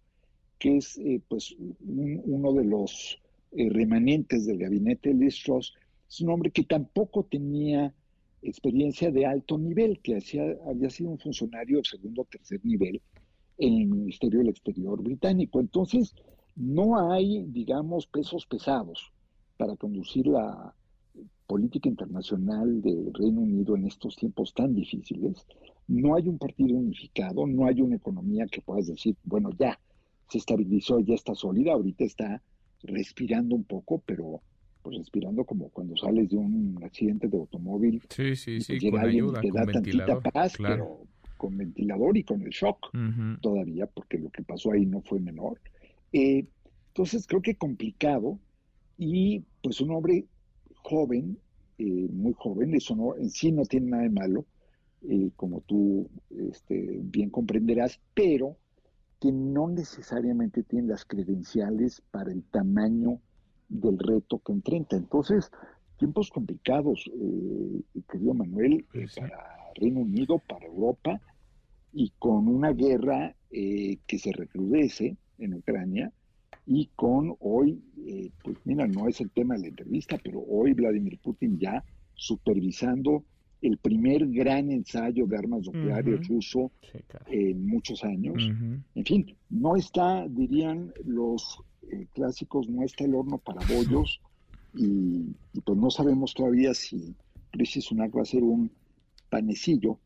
que es eh, pues uno de los eh, remanentes del gabinete de es un hombre que tampoco tenía experiencia de alto nivel, que hacía, había sido un funcionario de segundo o tercer nivel en el Ministerio del Exterior británico. Entonces, no hay, digamos, pesos pesados para conducir la, política internacional del Reino Unido en estos tiempos tan difíciles, no hay un partido unificado, no hay una economía que puedas decir, bueno, ya se estabilizó, ya está sólida, ahorita está respirando un poco, pero pues respirando como cuando sales de un accidente de automóvil. Sí, sí, sí, con ayuda, te da tantita paz, pero con ventilador y con el shock todavía, porque lo que pasó ahí no fue menor. Eh, entonces creo que complicado y pues un hombre joven, eh, muy joven, eso no, en sí no tiene nada de malo, eh, como tú este, bien comprenderás, pero que no necesariamente tiene las credenciales para el tamaño del reto que enfrenta. Entonces, tiempos complicados, eh, querido Manuel, para Reino Unido, para Europa, y con una guerra que se recrudece en Ucrania, y con hoy, eh, pues mira, no es el tema de la entrevista, pero hoy Vladimir Putin ya supervisando el primer gran ensayo de armas nucleares ruso en muchos años. En fin, no está, dirían los eh, clásicos, no está el horno para bollos y, pues no sabemos todavía si Rishi Sunak va a ser un panecillo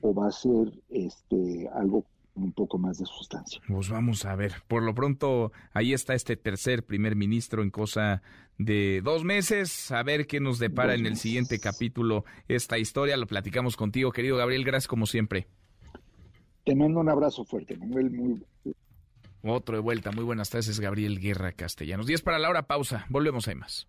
o va a ser este algo un poco más de sustancia. Pues vamos a ver. Por lo pronto, ahí está este tercer primer ministro en cosa de dos meses. A ver qué nos depara en el siguiente capítulo esta historia. Lo platicamos contigo, querido Gabriel. Gracias como siempre. Te mando un abrazo fuerte, Manuel. Muy Otro de vuelta. Muy buenas tardes, es Gabriel Guerra Castellanos. 10 para la hora, pausa. Volvemos, hay más.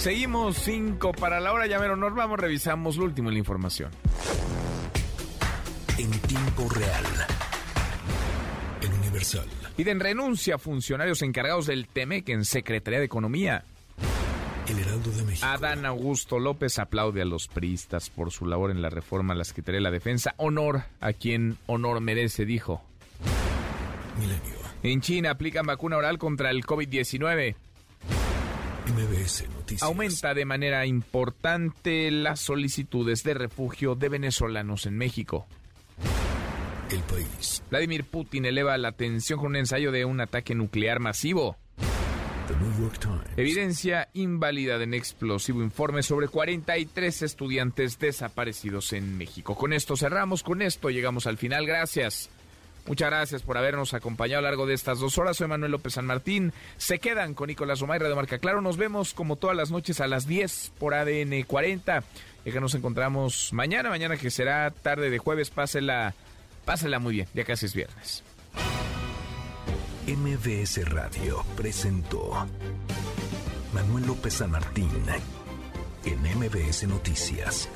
Seguimos 5 para la hora, ya nos vamos, revisamos lo último en la información. En tiempo real. El Universal. Piden renuncia a funcionarios encargados del TEMEC en Secretaría de Economía. El Heraldo de México. Adán Augusto López aplaude a los priistas por su labor en la reforma a la Secretaría de la Defensa. Honor a quien honor merece, dijo. Milenio. En China aplican vacuna oral contra el COVID-19. MBS Noticias. Aumenta de manera importante las solicitudes de refugio de venezolanos en México. El país. Vladimir Putin eleva la tensión con un ensayo de un ataque nuclear masivo. The New York Times. Evidencia inválida en explosivo informe sobre 43 estudiantes desaparecidos en México. Con esto cerramos, con esto llegamos al final. Gracias. Muchas gracias por habernos acompañado a lo largo de estas dos horas. Soy Manuel López San Martín. Se quedan con Nicolás Romay, de Marca Claro. Nos vemos como todas las noches a las 10 por ADN 40. Y que nos encontramos mañana, mañana que será tarde de jueves. Pásela, pásela muy bien. Ya casi es viernes. MBS Radio presentó Manuel López San Martín en MBS Noticias.